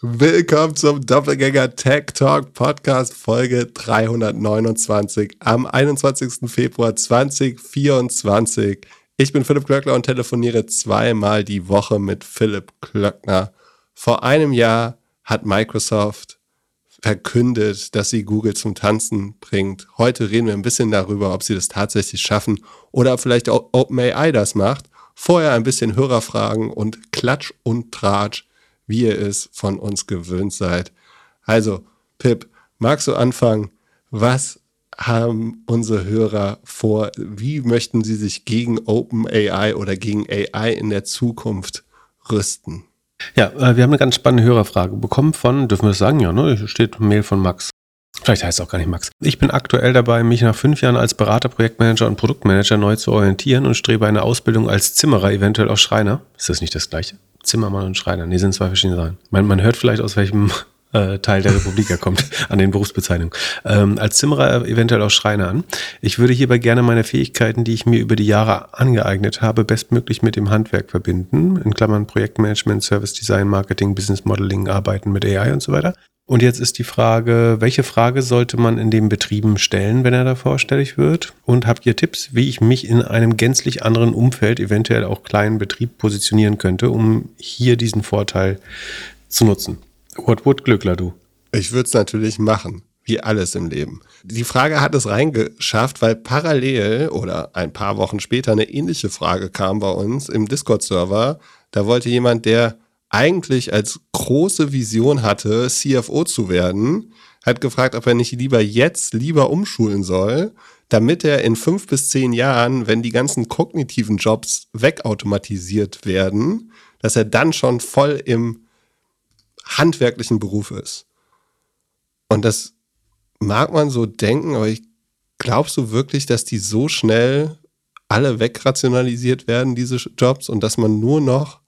Willkommen zum Doppelgänger Tech Talk Podcast Folge 329 am 21. Februar 2024. Ich bin Philipp Klöckner und telefoniere zweimal die Woche mit Philipp Klöckner. Vor einem Jahr hat Microsoft verkündet, dass sie Google zum Tanzen bringt. Heute reden wir ein bisschen darüber, ob sie das tatsächlich schaffen oder ob vielleicht OpenAI das macht. Vorher ein bisschen Hörerfragen und Klatsch und Tratsch wie ihr es von uns gewöhnt seid. Also, Pip, magst du anfangen? Was haben unsere Hörer vor? Wie möchten sie sich gegen OpenAI oder gegen AI in der Zukunft rüsten? Ja, äh, wir haben eine ganz spannende Hörerfrage bekommen von, dürfen wir das sagen? Ja, ne? Steht Mail von Max. Vielleicht heißt es auch gar nicht Max. Ich bin aktuell dabei, mich nach fünf Jahren als Berater, Projektmanager und Produktmanager neu zu orientieren und strebe eine Ausbildung als Zimmerer, eventuell auch Schreiner. Ist das nicht das Gleiche? Zimmermann und Schreiner. Nee, sind zwei verschiedene Sachen. Man, man hört vielleicht, aus welchem äh, Teil der Republik er kommt, an den Berufsbezeichnungen. Ähm, als Zimmerer eventuell auch Schreiner an. Ich würde hierbei gerne meine Fähigkeiten, die ich mir über die Jahre angeeignet habe, bestmöglich mit dem Handwerk verbinden. In Klammern Projektmanagement, Service Design, Marketing, Business Modeling, Arbeiten mit AI und so weiter. Und jetzt ist die Frage, welche Frage sollte man in den Betrieben stellen, wenn er da vorstellig wird? Und habt ihr Tipps, wie ich mich in einem gänzlich anderen Umfeld, eventuell auch kleinen Betrieb, positionieren könnte, um hier diesen Vorteil zu nutzen? What would Glückler du? Ich würde es natürlich machen, wie alles im Leben. Die Frage hat es reingeschafft, weil parallel oder ein paar Wochen später eine ähnliche Frage kam bei uns im Discord-Server. Da wollte jemand, der eigentlich als große Vision hatte, CFO zu werden, hat gefragt, ob er nicht lieber jetzt lieber umschulen soll, damit er in fünf bis zehn Jahren, wenn die ganzen kognitiven Jobs wegautomatisiert werden, dass er dann schon voll im handwerklichen Beruf ist. Und das mag man so denken, aber ich glaubst du wirklich, dass die so schnell alle wegrationalisiert werden, diese Jobs, und dass man nur noch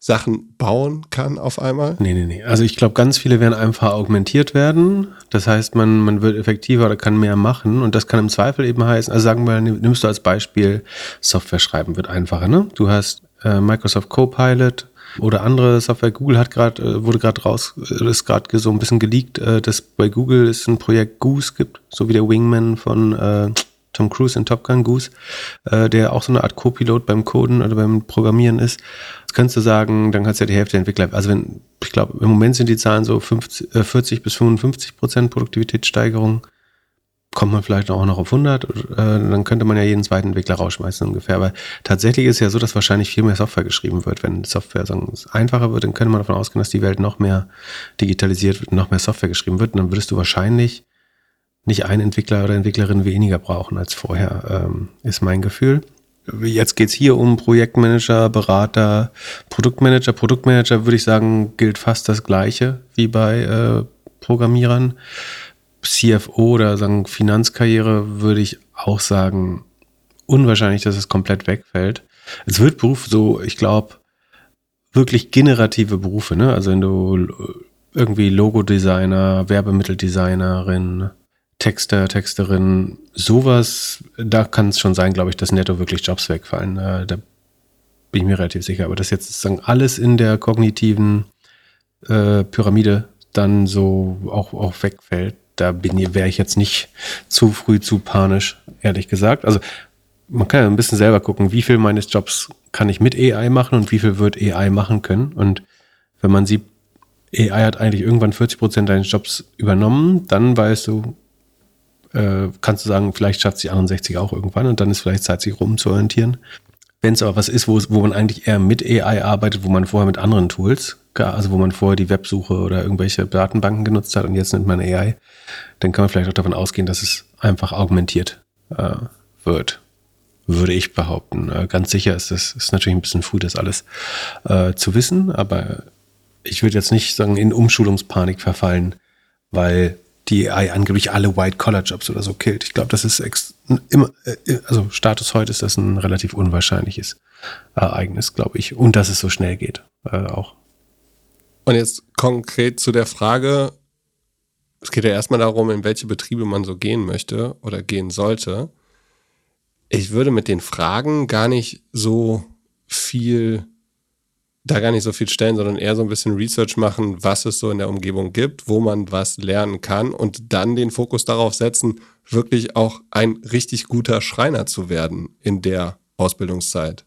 Sachen bauen kann auf einmal? Nee, nee, nee. Also ich glaube, ganz viele werden einfach augmentiert werden. Das heißt, man, man wird effektiver oder kann mehr machen. Und das kann im Zweifel eben heißen, also sagen wir, nimmst du als Beispiel, Software schreiben wird einfacher. Ne? Du hast äh, Microsoft Copilot oder andere Software. Google hat gerade, äh, wurde gerade raus, äh, ist gerade so ein bisschen geleakt, äh, dass bei Google es ein Projekt Goose gibt, so wie der Wingman von äh, Tom Cruise in Top Gun Goose, äh, der auch so eine Art Co-Pilot beim Coden oder beim Programmieren ist. Das könntest du sagen, dann kannst du ja die Hälfte der Entwickler, also wenn, ich glaube, im Moment sind die Zahlen so 50, äh, 40 bis 55 Prozent Produktivitätssteigerung. Kommt man vielleicht auch noch auf 100, äh, dann könnte man ja jeden zweiten Entwickler rausschmeißen ungefähr. Aber tatsächlich ist ja so, dass wahrscheinlich viel mehr Software geschrieben wird. Wenn Software sagen, einfacher wird, dann könnte man davon ausgehen, dass die Welt noch mehr digitalisiert wird, noch mehr Software geschrieben wird. Und dann würdest du wahrscheinlich nicht ein Entwickler oder Entwicklerin weniger brauchen als vorher, ähm, ist mein Gefühl. Jetzt geht es hier um Projektmanager, Berater, Produktmanager. Produktmanager würde ich sagen, gilt fast das gleiche wie bei äh, Programmierern. CFO oder sagen Finanzkarriere würde ich auch sagen, unwahrscheinlich, dass es komplett wegfällt. Es wird Beruf so, ich glaube, wirklich generative Berufe, ne? Also wenn du irgendwie Logodesigner, Werbemitteldesignerin, Texter, Texterin, sowas, da kann es schon sein, glaube ich, dass netto wirklich Jobs wegfallen. Äh, da bin ich mir relativ sicher. Aber dass jetzt sozusagen alles in der kognitiven äh, Pyramide dann so auch, auch wegfällt, da wäre ich jetzt nicht zu früh zu panisch, ehrlich gesagt. Also man kann ja ein bisschen selber gucken, wie viel meines Jobs kann ich mit AI machen und wie viel wird AI machen können. Und wenn man sieht, AI hat eigentlich irgendwann 40 Prozent deines Jobs übernommen, dann weißt du, äh, kannst du sagen, vielleicht schafft die 61 auch irgendwann und dann ist vielleicht Zeit, sich rumzuorientieren. Wenn es aber was ist, wo, wo man eigentlich eher mit AI arbeitet, wo man vorher mit anderen Tools, also wo man vorher die Websuche oder irgendwelche Datenbanken genutzt hat und jetzt nimmt man AI, dann kann man vielleicht auch davon ausgehen, dass es einfach augmentiert äh, wird, würde ich behaupten. Äh, ganz sicher ist es ist natürlich ein bisschen früh, das alles äh, zu wissen, aber ich würde jetzt nicht sagen, in Umschulungspanik verfallen, weil die AI angeblich alle White-Collar-Jobs oder so killt. Ich glaube, das ist immer, äh, also Status heute ist das ein relativ unwahrscheinliches Ereignis, glaube ich. Und dass es so schnell geht, äh, auch. Und jetzt konkret zu der Frage, es geht ja erstmal darum, in welche Betriebe man so gehen möchte oder gehen sollte. Ich würde mit den Fragen gar nicht so viel da gar nicht so viel stellen, sondern eher so ein bisschen Research machen, was es so in der Umgebung gibt, wo man was lernen kann und dann den Fokus darauf setzen, wirklich auch ein richtig guter Schreiner zu werden in der Ausbildungszeit.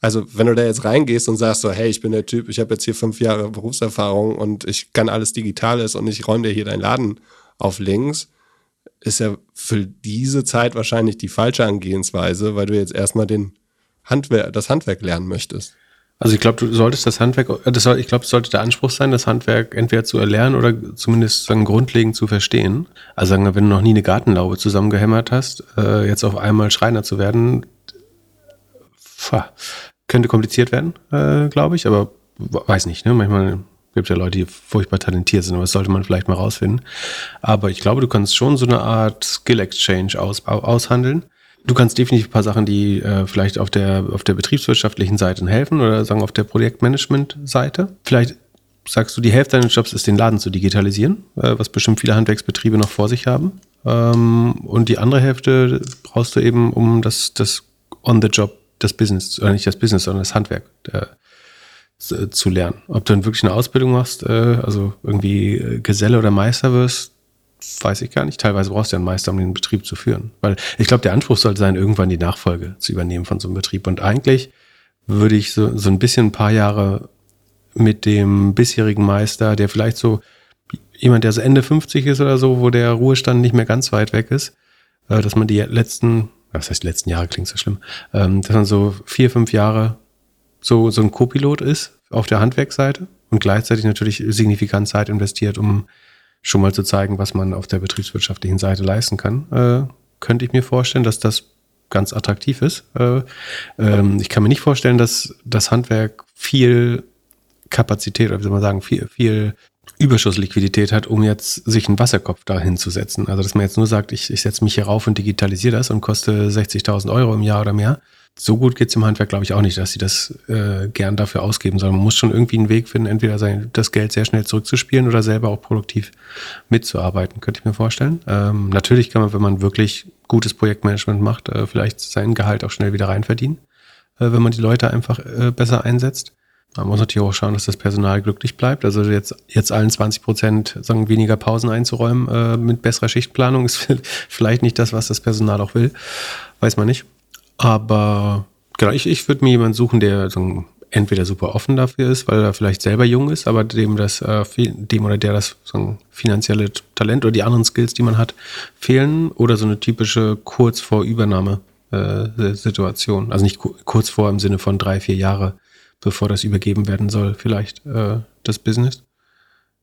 Also wenn du da jetzt reingehst und sagst so, hey, ich bin der Typ, ich habe jetzt hier fünf Jahre Berufserfahrung und ich kann alles Digitales und ich räume dir hier deinen Laden auf links, ist ja für diese Zeit wahrscheinlich die falsche Angehensweise, weil du jetzt erstmal den Handwer das Handwerk lernen möchtest. Also ich glaube, du solltest das Handwerk, das soll, ich glaube, es sollte der Anspruch sein, das Handwerk entweder zu erlernen oder zumindest sagen, grundlegend zu verstehen. Also sagen wir, wenn du noch nie eine Gartenlaube zusammengehämmert hast, äh, jetzt auf einmal Schreiner zu werden, pfah, könnte kompliziert werden, äh, glaube ich, aber weiß nicht, ne? Manchmal gibt es ja Leute, die furchtbar talentiert sind, aber das sollte man vielleicht mal rausfinden. Aber ich glaube, du kannst schon so eine Art Skill-Exchange aus, aushandeln. Du kannst definitiv ein paar Sachen, die äh, vielleicht auf der, auf der betriebswirtschaftlichen Seite helfen oder sagen auf der Projektmanagement-Seite. Vielleicht sagst du, die Hälfte deines Jobs ist, den Laden zu digitalisieren, äh, was bestimmt viele Handwerksbetriebe noch vor sich haben. Ähm, und die andere Hälfte brauchst du eben, um das, das On-the-Job, das Business, oder nicht das Business, sondern das Handwerk äh, zu lernen. Ob du dann wirklich eine Ausbildung machst, äh, also irgendwie äh, Geselle oder Meister wirst, weiß ich gar nicht. Teilweise brauchst du ja einen Meister, um den Betrieb zu führen. Weil ich glaube, der Anspruch sollte sein, irgendwann die Nachfolge zu übernehmen von so einem Betrieb. Und eigentlich würde ich so, so ein bisschen ein paar Jahre mit dem bisherigen Meister, der vielleicht so jemand, der so Ende 50 ist oder so, wo der Ruhestand nicht mehr ganz weit weg ist, äh, dass man die letzten, was heißt letzten Jahre, klingt so schlimm, ähm, dass man so vier, fünf Jahre so, so ein Co-Pilot ist auf der Handwerksseite und gleichzeitig natürlich signifikant Zeit investiert, um schon mal zu zeigen, was man auf der betriebswirtschaftlichen Seite leisten kann, äh, könnte ich mir vorstellen, dass das ganz attraktiv ist. Äh, ähm, ich kann mir nicht vorstellen, dass das Handwerk viel Kapazität, oder wie soll man sagen, viel, viel Überschussliquidität hat, um jetzt sich einen Wasserkopf dahin zu setzen. Also dass man jetzt nur sagt, ich, ich setze mich hier rauf und digitalisiere das und koste 60.000 Euro im Jahr oder mehr so gut geht es im Handwerk, glaube ich, auch nicht, dass sie das äh, gern dafür ausgeben, sondern man muss schon irgendwie einen Weg finden, entweder sein, das Geld sehr schnell zurückzuspielen oder selber auch produktiv mitzuarbeiten, könnte ich mir vorstellen. Ähm, natürlich kann man, wenn man wirklich gutes Projektmanagement macht, äh, vielleicht sein Gehalt auch schnell wieder reinverdienen, äh, wenn man die Leute einfach äh, besser einsetzt. Man muss natürlich auch schauen, dass das Personal glücklich bleibt. Also jetzt, jetzt allen 20 Prozent sagen, weniger Pausen einzuräumen äh, mit besserer Schichtplanung ist vielleicht nicht das, was das Personal auch will. Weiß man nicht. Aber genau, ich, ich würde mir jemanden suchen, der so entweder super offen dafür ist, weil er vielleicht selber jung ist, aber dem das, äh, dem oder der das so ein finanzielle Talent oder die anderen Skills, die man hat, fehlen oder so eine typische kurz vor Übernahme äh, Situation. Also nicht kurz vor im Sinne von drei, vier Jahre, bevor das übergeben werden soll, vielleicht äh, das Business.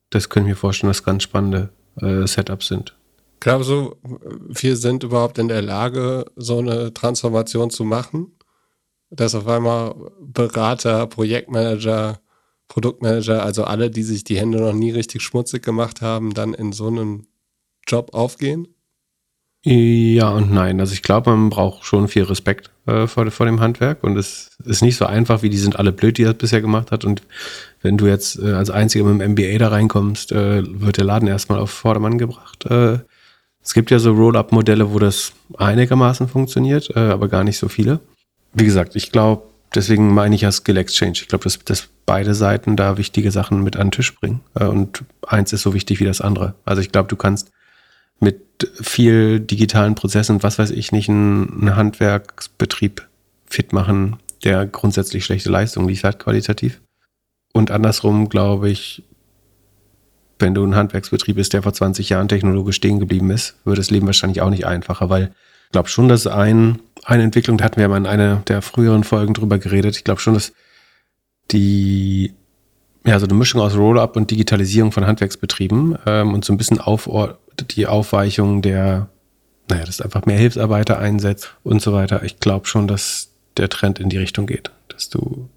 Das können wir vorstellen, dass ganz spannende äh, Setups sind. Glaubst du, wir sind überhaupt in der Lage, so eine Transformation zu machen? Dass auf einmal Berater, Projektmanager, Produktmanager, also alle, die sich die Hände noch nie richtig schmutzig gemacht haben, dann in so einem Job aufgehen? Ja und nein. Also ich glaube, man braucht schon viel Respekt äh, vor, vor, dem Handwerk und es ist nicht so einfach, wie die sind alle blöd, die das bisher gemacht hat. Und wenn du jetzt äh, als Einziger mit dem MBA da reinkommst, äh, wird der Laden erstmal auf Vordermann gebracht. Äh, es gibt ja so Roll-up-Modelle, wo das einigermaßen funktioniert, äh, aber gar nicht so viele. Wie gesagt, ich glaube, deswegen meine ich ja Skill Exchange. Ich glaube, dass, dass beide Seiten da wichtige Sachen mit an den Tisch bringen. Äh, und eins ist so wichtig wie das andere. Also ich glaube, du kannst mit viel digitalen Prozessen, was weiß ich nicht, einen, Handwerksbetrieb fit machen, der grundsätzlich schlechte Leistung liefert, qualitativ. Und andersrum, glaube ich, wenn du ein Handwerksbetrieb bist, der vor 20 Jahren technologisch stehen geblieben ist, wird das Leben wahrscheinlich auch nicht einfacher, weil ich glaube schon, dass ein, eine Entwicklung, da hatten wir mal in einer der früheren Folgen drüber geredet, ich glaube schon, dass die, ja, so eine Mischung aus Roll-Up und Digitalisierung von Handwerksbetrieben ähm, und so ein bisschen auf, die Aufweichung der, naja, dass einfach mehr Hilfsarbeiter einsetzt und so weiter. Ich glaube schon, dass der Trend in die Richtung geht, dass du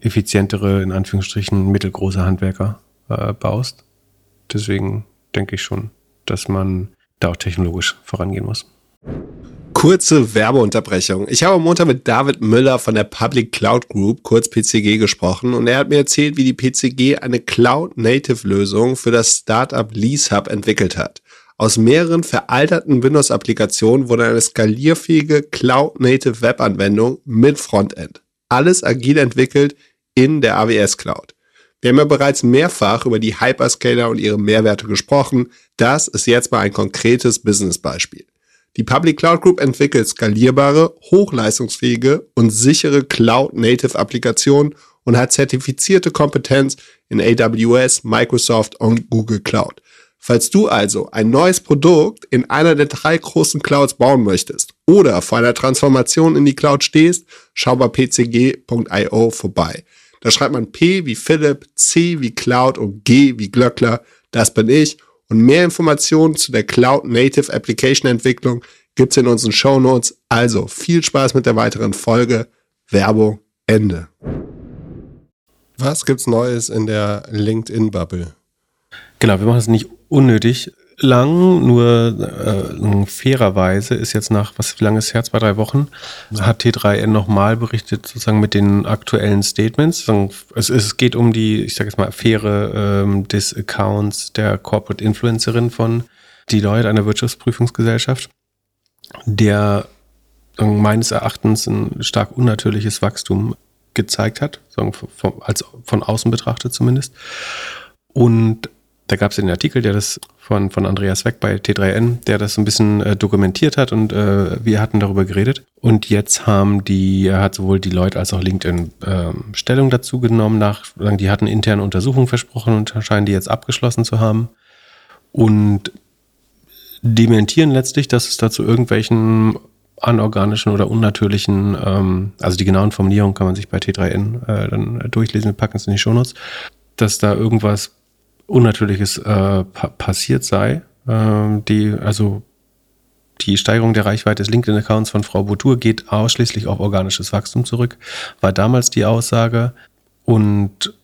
effizientere, in Anführungsstrichen, mittelgroße Handwerker äh, baust. Deswegen denke ich schon, dass man da auch technologisch vorangehen muss. Kurze Werbeunterbrechung. Ich habe am Montag mit David Müller von der Public Cloud Group, kurz PCG, gesprochen und er hat mir erzählt, wie die PCG eine Cloud-Native-Lösung für das Startup LeaseHub entwickelt hat. Aus mehreren veralterten Windows-Applikationen wurde eine skalierfähige Cloud-Native Web-Anwendung mit Frontend. Alles agil entwickelt, in der AWS Cloud. Wir haben ja bereits mehrfach über die Hyperscaler und ihre Mehrwerte gesprochen. Das ist jetzt mal ein konkretes Businessbeispiel. Die Public Cloud Group entwickelt skalierbare, hochleistungsfähige und sichere Cloud-Native-Applikationen und hat zertifizierte Kompetenz in AWS, Microsoft und Google Cloud. Falls du also ein neues Produkt in einer der drei großen Clouds bauen möchtest oder vor einer Transformation in die Cloud stehst, schau bei pcg.io vorbei. Da schreibt man P wie Philipp, C wie Cloud und G wie Glöckler. Das bin ich. Und mehr Informationen zu der Cloud Native Application Entwicklung gibt's in unseren Show Notes. Also viel Spaß mit der weiteren Folge. Werbung Ende. Was gibt's Neues in der LinkedIn-Bubble? Genau, wir machen es nicht unnötig lang, nur äh, fairerweise ist jetzt nach, was wie lange ist her, zwei, drei Wochen, hat T3N nochmal berichtet, sozusagen mit den aktuellen Statements. Es, es geht um die, ich sage jetzt mal, Affäre ähm, des Accounts der Corporate Influencerin von Deloitte, einer Wirtschaftsprüfungsgesellschaft, der meines Erachtens ein stark unnatürliches Wachstum gezeigt hat, sagen, von, als von außen betrachtet zumindest. Und da gab es den Artikel, der das von, von Andreas Weck bei T3N, der das ein bisschen äh, dokumentiert hat und äh, wir hatten darüber geredet. Und jetzt haben die, hat sowohl die Leute als auch LinkedIn äh, Stellung dazu genommen, nach, die hatten interne Untersuchungen versprochen und scheinen die jetzt abgeschlossen zu haben. Und dementieren letztlich, dass es dazu irgendwelchen anorganischen oder unnatürlichen, ähm, also die genauen Formulierungen kann man sich bei T3N äh, dann durchlesen, wir packen es in die Shownotes, dass da irgendwas Unnatürliches äh, pa passiert sei. Äh, die, also die Steigerung der Reichweite des LinkedIn-Accounts von Frau Boutour geht ausschließlich auf organisches Wachstum zurück, war damals die Aussage. Und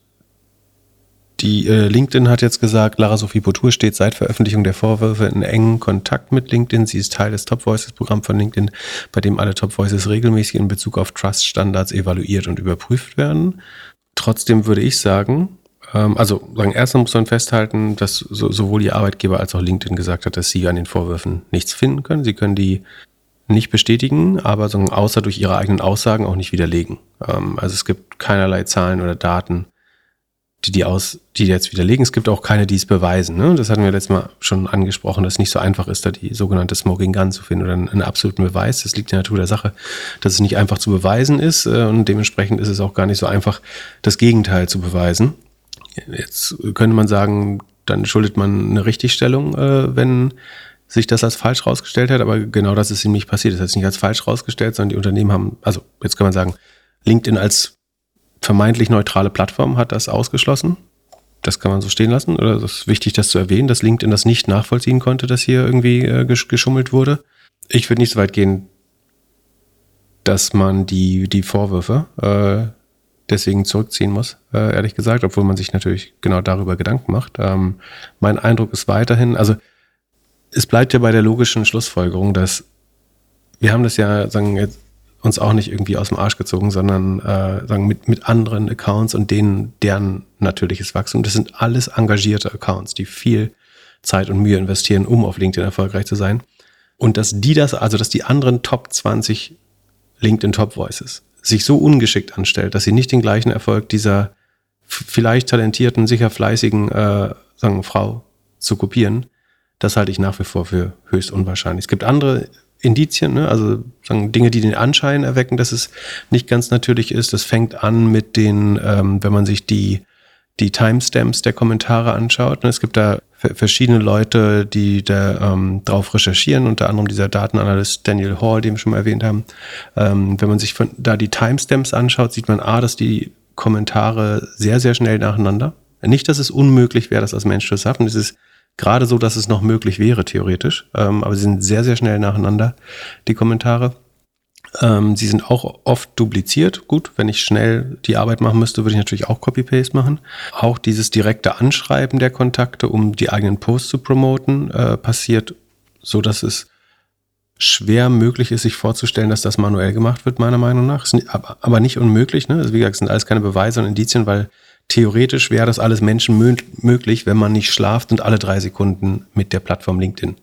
die äh, LinkedIn hat jetzt gesagt, Lara Sophie Boutour steht seit Veröffentlichung der Vorwürfe in engen Kontakt mit LinkedIn. Sie ist Teil des Top Voices Programm von LinkedIn, bei dem alle Top Voices regelmäßig in Bezug auf Trust Standards evaluiert und überprüft werden. Trotzdem würde ich sagen, ähm, also sagen, erstens muss man festhalten, dass so, sowohl die Arbeitgeber als auch LinkedIn gesagt hat, dass sie an den Vorwürfen nichts finden können. Sie können die nicht bestätigen, aber so, außer durch ihre eigenen Aussagen auch nicht widerlegen. Ähm, also es gibt keinerlei Zahlen oder Daten, die die, aus, die jetzt widerlegen. Es gibt auch keine, die es beweisen. Ne? Das hatten wir letztes Mal schon angesprochen, dass es nicht so einfach ist, da die sogenannte Smoking Gun zu finden oder einen, einen absoluten Beweis. Das liegt in der Natur der Sache, dass es nicht einfach zu beweisen ist äh, und dementsprechend ist es auch gar nicht so einfach, das Gegenteil zu beweisen. Jetzt könnte man sagen, dann schuldet man eine Richtigstellung, äh, wenn sich das als falsch rausgestellt hat, aber genau das ist ihm nicht passiert. Das hat sich nicht als falsch rausgestellt, sondern die Unternehmen haben, also jetzt kann man sagen, LinkedIn als vermeintlich neutrale Plattform hat das ausgeschlossen. Das kann man so stehen lassen. Oder es ist wichtig, das zu erwähnen, dass LinkedIn das nicht nachvollziehen konnte, dass hier irgendwie äh, geschummelt wurde. Ich würde nicht so weit gehen, dass man die, die Vorwürfe äh, deswegen zurückziehen muss, äh, ehrlich gesagt, obwohl man sich natürlich genau darüber Gedanken macht. Ähm, mein Eindruck ist weiterhin, also es bleibt ja bei der logischen Schlussfolgerung, dass wir haben das ja sagen, jetzt uns auch nicht irgendwie aus dem Arsch gezogen, sondern äh, sagen mit, mit anderen Accounts und denen deren natürliches Wachstum. Das sind alles engagierte Accounts, die viel Zeit und Mühe investieren, um auf LinkedIn erfolgreich zu sein. Und dass die das, also dass die anderen Top 20 LinkedIn Top Voices sich so ungeschickt anstellt, dass sie nicht den gleichen Erfolg dieser vielleicht talentierten, sicher fleißigen äh, sagen, Frau zu kopieren, das halte ich nach wie vor für höchst unwahrscheinlich. Es gibt andere Indizien, ne? also sagen, Dinge, die den Anschein erwecken, dass es nicht ganz natürlich ist. Das fängt an mit den, ähm, wenn man sich die, die Timestamps der Kommentare anschaut. Ne? Es gibt da verschiedene Leute, die da ähm, drauf recherchieren, unter anderem dieser Datenanalyst Daniel Hall, den wir schon mal erwähnt haben. Ähm, wenn man sich von, da die Timestamps anschaut, sieht man A, dass die Kommentare sehr, sehr schnell nacheinander. Nicht, dass es unmöglich wäre, das als Mensch zu schaffen. Es ist gerade so, dass es noch möglich wäre, theoretisch. Ähm, aber sie sind sehr, sehr schnell nacheinander, die Kommentare. Ähm, sie sind auch oft dupliziert. Gut, wenn ich schnell die Arbeit machen müsste, würde ich natürlich auch Copy-Paste machen. Auch dieses direkte Anschreiben der Kontakte, um die eigenen Posts zu promoten, äh, passiert so, dass es schwer möglich ist, sich vorzustellen, dass das manuell gemacht wird, meiner Meinung nach. aber nicht unmöglich. Ne? Also wie gesagt, es sind alles keine Beweise und Indizien, weil theoretisch wäre das alles Menschen möglich, wenn man nicht schlaft und alle drei Sekunden mit der Plattform LinkedIn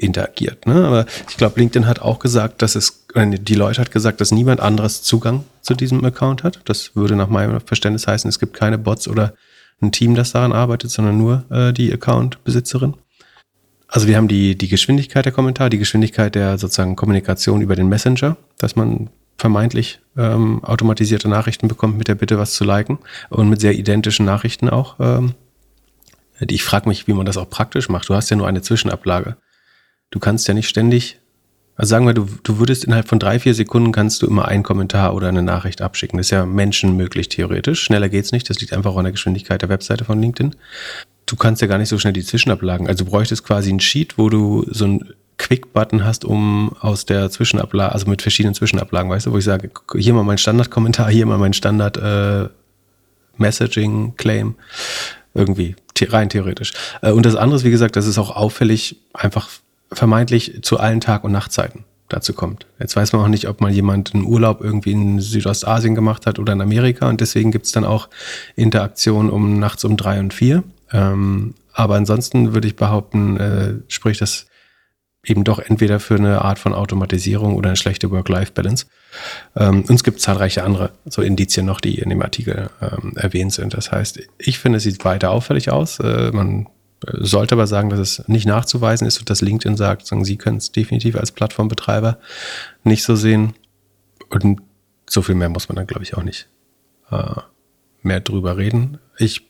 interagiert. Ne? Aber ich glaube, LinkedIn hat auch gesagt, dass es, die Leute hat gesagt, dass niemand anderes Zugang zu diesem Account hat. Das würde nach meinem Verständnis heißen, es gibt keine Bots oder ein Team, das daran arbeitet, sondern nur äh, die Account-Besitzerin. Also wir haben die, die Geschwindigkeit der Kommentare, die Geschwindigkeit der sozusagen Kommunikation über den Messenger, dass man vermeintlich ähm, automatisierte Nachrichten bekommt mit der Bitte, was zu liken und mit sehr identischen Nachrichten auch. Ähm, ich frage mich, wie man das auch praktisch macht. Du hast ja nur eine Zwischenablage. Du kannst ja nicht ständig, also sagen wir, du, du würdest innerhalb von drei, vier Sekunden kannst du immer einen Kommentar oder eine Nachricht abschicken. Das ist ja menschenmöglich theoretisch. Schneller geht's nicht. Das liegt einfach an der Geschwindigkeit der Webseite von LinkedIn du kannst ja gar nicht so schnell die Zwischenablagen. Also du bräuchtest quasi ein Sheet, wo du so ein Quick-Button hast, um aus der Zwischenablage, also mit verschiedenen Zwischenablagen, weißt du, wo ich sage, hier mal mein Standardkommentar, hier mal mein Standard äh, irgendwie rein theoretisch. Äh, und das andere ist, wie gesagt, das ist auch auffällig, einfach vermeintlich zu allen Tag- und Nachtzeiten dazu kommt. Jetzt weiß man auch nicht, ob mal jemand einen Urlaub irgendwie in Südostasien gemacht hat oder in Amerika und deswegen gibt es dann auch Interaktion um nachts um drei und vier. Ähm, aber ansonsten würde ich behaupten, äh, spricht das eben doch entweder für eine Art von Automatisierung oder eine schlechte Work-Life-Balance. Ähm, und es gibt zahlreiche andere so Indizien noch, die in dem Artikel ähm, erwähnt sind. Das heißt, ich finde, es sieht weiter auffällig aus. Äh, man sollte aber sagen, dass es nicht nachzuweisen ist und dass LinkedIn sagt, sagen, sie können es definitiv als Plattformbetreiber nicht so sehen. Und so viel mehr muss man dann, glaube ich, auch nicht äh, mehr drüber reden. Ich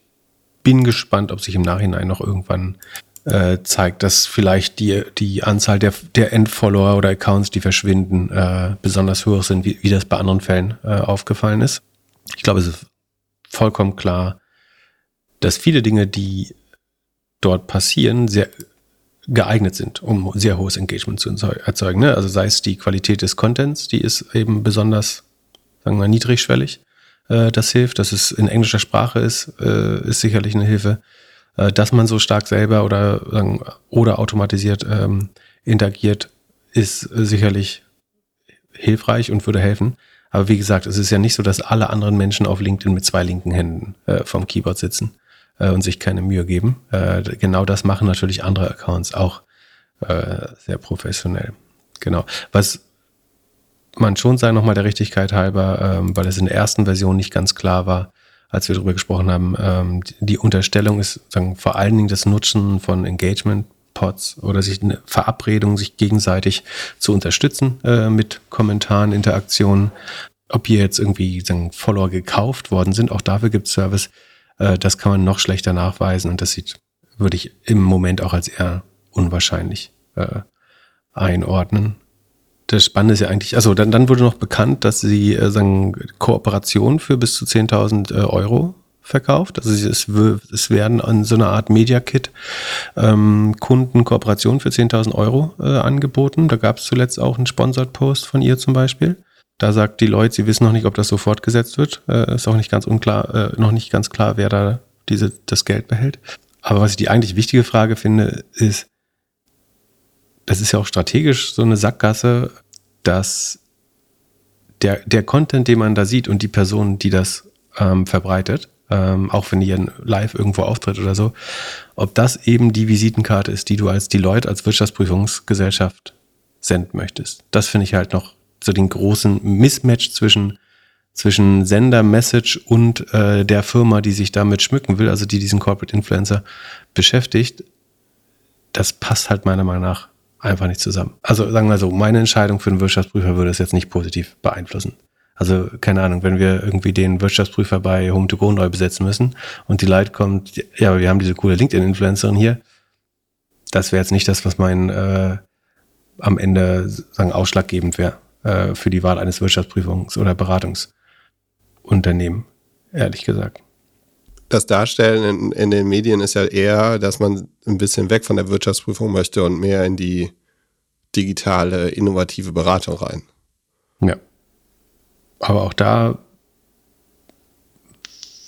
bin gespannt, ob sich im Nachhinein noch irgendwann äh, zeigt, dass vielleicht die, die Anzahl der, der Endfollower oder Accounts, die verschwinden, äh, besonders hoch sind, wie, wie das bei anderen Fällen äh, aufgefallen ist. Ich glaube, es ist vollkommen klar, dass viele Dinge, die dort passieren, sehr geeignet sind, um sehr hohes Engagement zu erzeugen. Ne? Also sei es die Qualität des Contents, die ist eben besonders, sagen wir, niedrigschwellig äh, das hilft. Dass es in englischer Sprache ist, äh, ist sicherlich eine Hilfe. Äh, dass man so stark selber oder, sagen, oder automatisiert ähm, interagiert, ist sicherlich hilfreich und würde helfen. Aber wie gesagt, es ist ja nicht so, dass alle anderen Menschen auf LinkedIn mit zwei linken Händen äh, vom Keyboard sitzen äh, und sich keine Mühe geben. Äh, genau das machen natürlich andere Accounts auch äh, sehr professionell. Genau. Was man schon sagen, nochmal der Richtigkeit halber, ähm, weil es in der ersten Version nicht ganz klar war, als wir darüber gesprochen haben, ähm, die Unterstellung ist sagen, vor allen Dingen das Nutzen von Engagement Pods oder sich eine Verabredung, sich gegenseitig zu unterstützen äh, mit Kommentaren, Interaktionen. Ob hier jetzt irgendwie sagen, Follower gekauft worden sind, auch dafür gibt es Service. Äh, das kann man noch schlechter nachweisen und das sieht, würde ich im Moment auch als eher unwahrscheinlich äh, einordnen das Spannende ist ja eigentlich, also dann, dann wurde noch bekannt, dass sie äh, sagen, Kooperation für bis zu 10.000 äh, Euro verkauft. Also es, es werden an so einer Art Media Kit ähm, Kunden Kooperation für 10.000 Euro äh, angeboten. Da gab es zuletzt auch einen Sponsored Post von ihr zum Beispiel. Da sagt die Leute, sie wissen noch nicht, ob das so fortgesetzt wird. Äh, ist auch nicht ganz unklar, äh, noch nicht ganz klar, wer da diese, das Geld behält. Aber was ich die eigentlich wichtige Frage finde, ist, das ist ja auch strategisch so eine Sackgasse, dass der, der Content, den man da sieht und die Person, die das ähm, verbreitet, ähm, auch wenn ihr live irgendwo auftritt oder so, ob das eben die Visitenkarte ist, die du als Deloitte, als Wirtschaftsprüfungsgesellschaft senden möchtest. Das finde ich halt noch so den großen Mismatch zwischen zwischen Sender, Message und äh, der Firma, die sich damit schmücken will, also die diesen Corporate Influencer beschäftigt. Das passt halt meiner Meinung nach einfach nicht zusammen. Also sagen wir so, meine Entscheidung für einen Wirtschaftsprüfer würde es jetzt nicht positiv beeinflussen. Also keine Ahnung, wenn wir irgendwie den Wirtschaftsprüfer bei Home2Go neu besetzen müssen und die Leute kommt, ja, wir haben diese coole LinkedIn-Influencerin hier, das wäre jetzt nicht das, was mein äh, am Ende sagen ausschlaggebend wäre äh, für die Wahl eines Wirtschaftsprüfungs- oder Beratungsunternehmens, ehrlich gesagt das Darstellen in, in, den Medien ist ja eher, dass man ein bisschen weg von der Wirtschaftsprüfung möchte und mehr in die digitale, innovative Beratung rein. Ja. Aber auch da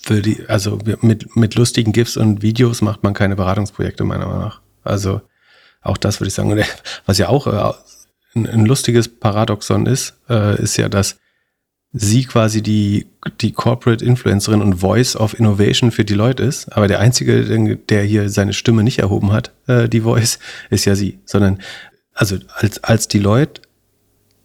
würde ich, also mit, mit lustigen GIFs und Videos macht man keine Beratungsprojekte, meiner Meinung nach. Also auch das würde ich sagen. was ja auch äh, ein, ein, lustiges Paradoxon ist, äh, ist ja, dass sie quasi die, die Corporate Influencerin und Voice of Innovation für die Leute ist. Aber der Einzige, der hier seine Stimme nicht erhoben hat, äh, die Voice, ist ja sie. Sondern Also als, als Deloitte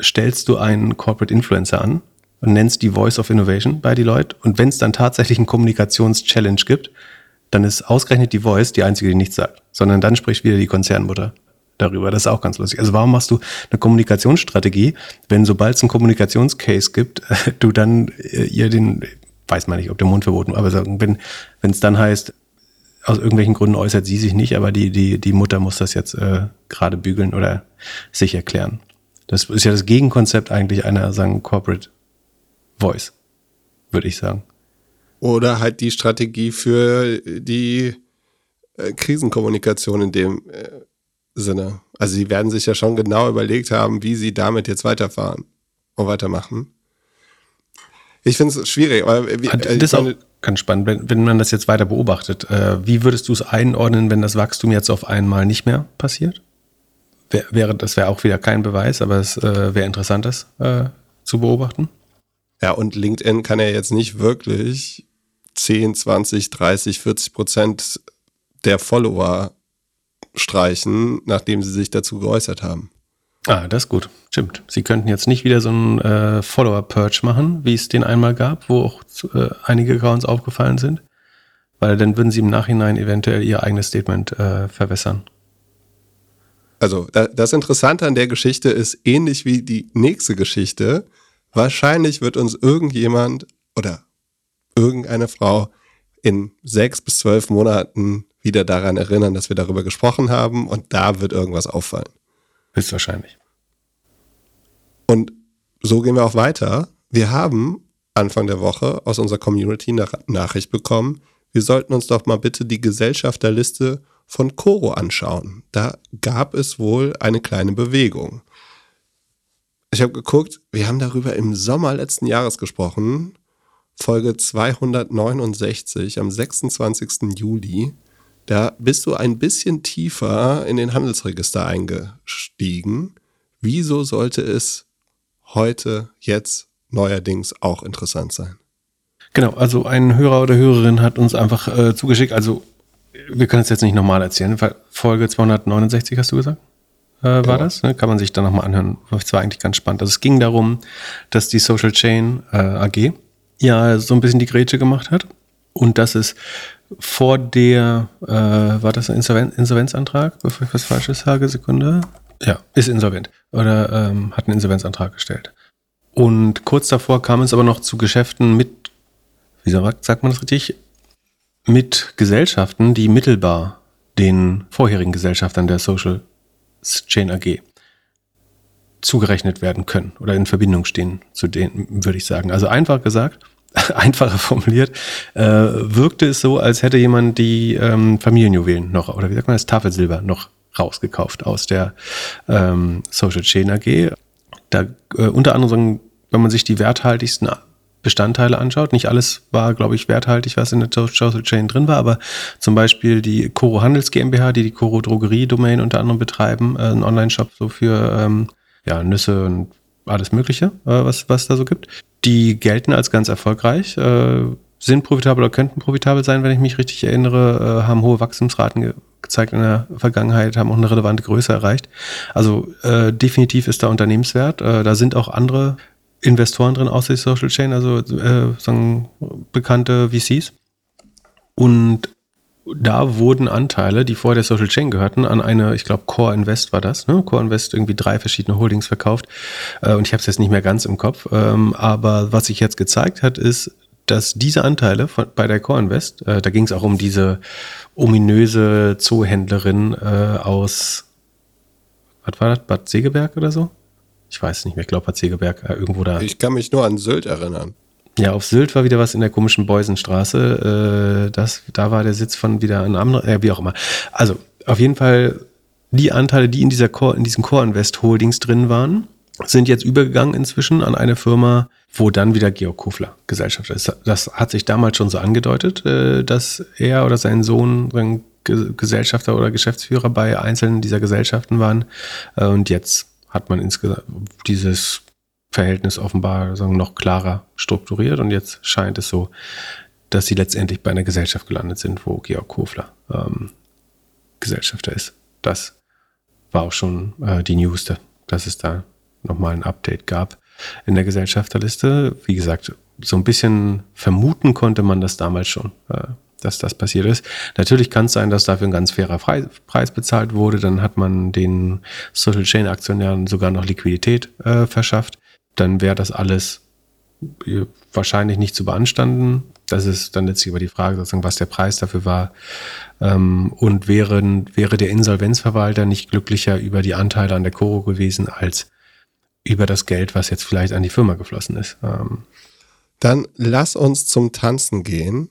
stellst du einen Corporate Influencer an und nennst die Voice of Innovation bei Deloitte. Und wenn es dann tatsächlich einen Kommunikations-Challenge gibt, dann ist ausgerechnet die Voice die einzige, die nichts sagt, sondern dann spricht wieder die Konzernmutter darüber. Das ist auch ganz lustig. Also warum machst du eine Kommunikationsstrategie, wenn sobald es einen Kommunikationscase gibt, du dann äh, ihr den, weiß man nicht, ob der Mund verboten, aber wenn wenn es dann heißt, aus irgendwelchen Gründen äußert sie sich nicht, aber die die die Mutter muss das jetzt äh, gerade bügeln oder sich erklären. Das ist ja das Gegenkonzept eigentlich einer sagen Corporate Voice, würde ich sagen. Oder halt die Strategie für die äh, Krisenkommunikation in dem äh, Sinne. Also sie werden sich ja schon genau überlegt haben, wie sie damit jetzt weiterfahren und weitermachen. Ich finde es schwierig. Aber wie, das ist auch ganz spannend, wenn, wenn man das jetzt weiter beobachtet. Äh, wie würdest du es einordnen, wenn das Wachstum jetzt auf einmal nicht mehr passiert? Wär, wäre, das wäre auch wieder kein Beweis, aber es äh, wäre interessant, das äh, zu beobachten. Ja, und LinkedIn kann ja jetzt nicht wirklich 10, 20, 30, 40 Prozent der Follower streichen, nachdem sie sich dazu geäußert haben. Ah, das ist gut. Stimmt. Sie könnten jetzt nicht wieder so einen äh, Follower-Purge machen, wie es den einmal gab, wo auch äh, einige Accounts aufgefallen sind. Weil dann würden sie im Nachhinein eventuell ihr eigenes Statement äh, verwässern. Also, das Interessante an der Geschichte ist ähnlich wie die nächste Geschichte. Wahrscheinlich wird uns irgendjemand oder irgendeine Frau in sechs bis zwölf Monaten wieder daran erinnern, dass wir darüber gesprochen haben und da wird irgendwas auffallen. Höchstwahrscheinlich. Und so gehen wir auch weiter. Wir haben Anfang der Woche aus unserer Community eine Nachricht bekommen, wir sollten uns doch mal bitte die Gesellschafterliste von Coro anschauen. Da gab es wohl eine kleine Bewegung. Ich habe geguckt, wir haben darüber im Sommer letzten Jahres gesprochen, Folge 269 am 26. Juli. Da bist du ein bisschen tiefer in den Handelsregister eingestiegen. Wieso sollte es heute, jetzt, neuerdings auch interessant sein? Genau, also ein Hörer oder Hörerin hat uns einfach äh, zugeschickt, also wir können es jetzt nicht nochmal erzählen, Folge 269 hast du gesagt? Äh, war genau. das? Ne? Kann man sich dann nochmal anhören. Das war eigentlich ganz spannend. Also es ging darum, dass die Social Chain äh, AG ja so ein bisschen die Grätsche gemacht hat und dass es vor der, äh, war das ein Insolven Insolvenzantrag, bevor ich was Falsches sage, Sekunde? Ja, ist insolvent oder ähm, hat einen Insolvenzantrag gestellt. Und kurz davor kam es aber noch zu Geschäften mit, wie sagt man das richtig, mit Gesellschaften, die mittelbar den vorherigen Gesellschaftern der Social Chain AG zugerechnet werden können oder in Verbindung stehen zu denen, würde ich sagen. Also einfach gesagt, einfacher formuliert, äh, wirkte es so, als hätte jemand die ähm, Familienjuwelen noch, oder wie sagt man das, Tafelsilber noch rausgekauft aus der ähm, Social Chain AG. Da äh, unter anderem, wenn man sich die werthaltigsten Bestandteile anschaut, nicht alles war, glaube ich, werthaltig, was in der Social Chain drin war, aber zum Beispiel die Coro Handels GmbH, die die Coro Drogerie Domain unter anderem betreiben, äh, ein Online-Shop so für ähm, ja, Nüsse und alles Mögliche, äh, was, was da so gibt. Die gelten als ganz erfolgreich, äh, sind profitabel oder könnten profitabel sein, wenn ich mich richtig erinnere, äh, haben hohe Wachstumsraten ge gezeigt in der Vergangenheit, haben auch eine relevante Größe erreicht. Also äh, definitiv ist da Unternehmenswert. Äh, da sind auch andere Investoren drin außer die Social Chain, also äh, sagen bekannte VCs. Und da wurden Anteile, die vor der Social Chain gehörten, an eine, ich glaube, Core Invest war das, ne? Core Invest irgendwie drei verschiedene Holdings verkauft. Äh, und ich habe es jetzt nicht mehr ganz im Kopf. Ähm, aber was sich jetzt gezeigt hat, ist, dass diese Anteile von, bei der Core Invest, äh, da ging es auch um diese ominöse Zoohändlerin äh, aus, was war das, Bad Segeberg oder so? Ich weiß nicht mehr, ich glaube Bad Segeberg, äh, irgendwo da. Ich kann mich nur an Sylt erinnern. Ja, auf Sylt war wieder was in der komischen Beusenstraße. Äh, das, da war der Sitz von wieder einem anderen, äh, wie auch immer. Also, auf jeden Fall, die Anteile, die in dieser Core, in diesen Core Invest Holdings drin waren, sind jetzt übergegangen inzwischen an eine Firma, wo dann wieder Georg Kofler Gesellschaft ist. Das hat sich damals schon so angedeutet, äh, dass er oder sein Sohn sein Gesellschafter oder Geschäftsführer bei einzelnen dieser Gesellschaften waren. Äh, und jetzt hat man insgesamt dieses Verhältnis offenbar sagen, noch klarer strukturiert und jetzt scheint es so, dass sie letztendlich bei einer Gesellschaft gelandet sind, wo Georg Kofler ähm, Gesellschafter ist. Das war auch schon äh, die News, dass es da nochmal ein Update gab in der Gesellschafterliste. Wie gesagt, so ein bisschen vermuten konnte man das damals schon, äh, dass das passiert ist. Natürlich kann es sein, dass dafür ein ganz fairer Preis bezahlt wurde. Dann hat man den Social Chain Aktionären sogar noch Liquidität äh, verschafft. Dann wäre das alles äh, wahrscheinlich nicht zu beanstanden. Das ist dann letztlich über die Frage, was der Preis dafür war. Ähm, und wäre, wäre der Insolvenzverwalter nicht glücklicher über die Anteile an der Coro gewesen als über das Geld, was jetzt vielleicht an die Firma geflossen ist. Ähm, dann lass uns zum Tanzen gehen.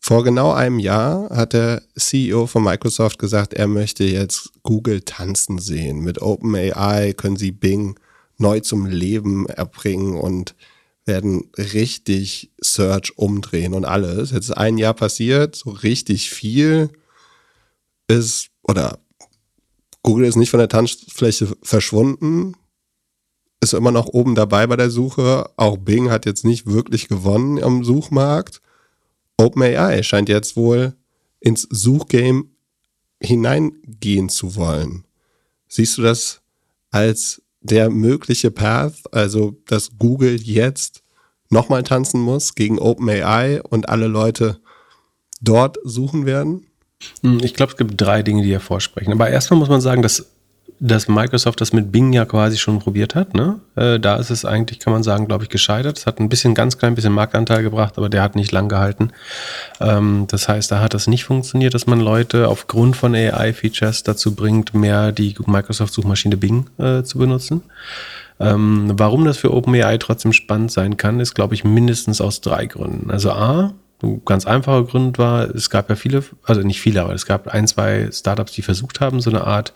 Vor genau einem Jahr hat der CEO von Microsoft gesagt, er möchte jetzt Google tanzen sehen. Mit OpenAI können sie Bing neu zum Leben erbringen und werden richtig Search umdrehen und alles. Jetzt ist ein Jahr passiert, so richtig viel ist, oder Google ist nicht von der Tanzfläche verschwunden, ist immer noch oben dabei bei der Suche. Auch Bing hat jetzt nicht wirklich gewonnen am Suchmarkt. OpenAI scheint jetzt wohl ins Suchgame hineingehen zu wollen. Siehst du das als der mögliche Path, also dass Google jetzt nochmal tanzen muss gegen OpenAI und alle Leute dort suchen werden? Hm, ich glaube, es gibt drei Dinge, die hervorsprechen. Aber erstmal muss man sagen, dass dass Microsoft das mit Bing ja quasi schon probiert hat. Ne? Äh, da ist es eigentlich, kann man sagen, glaube ich, gescheitert. Es hat ein bisschen, ganz klein bisschen Marktanteil gebracht, aber der hat nicht lang gehalten. Ähm, das heißt, da hat das nicht funktioniert, dass man Leute aufgrund von AI-Features dazu bringt, mehr die Microsoft-Suchmaschine Bing äh, zu benutzen. Ähm, warum das für OpenAI trotzdem spannend sein kann, ist, glaube ich, mindestens aus drei Gründen. Also A, ein ganz einfacher Grund war, es gab ja viele, also nicht viele, aber es gab ein, zwei Startups, die versucht haben, so eine Art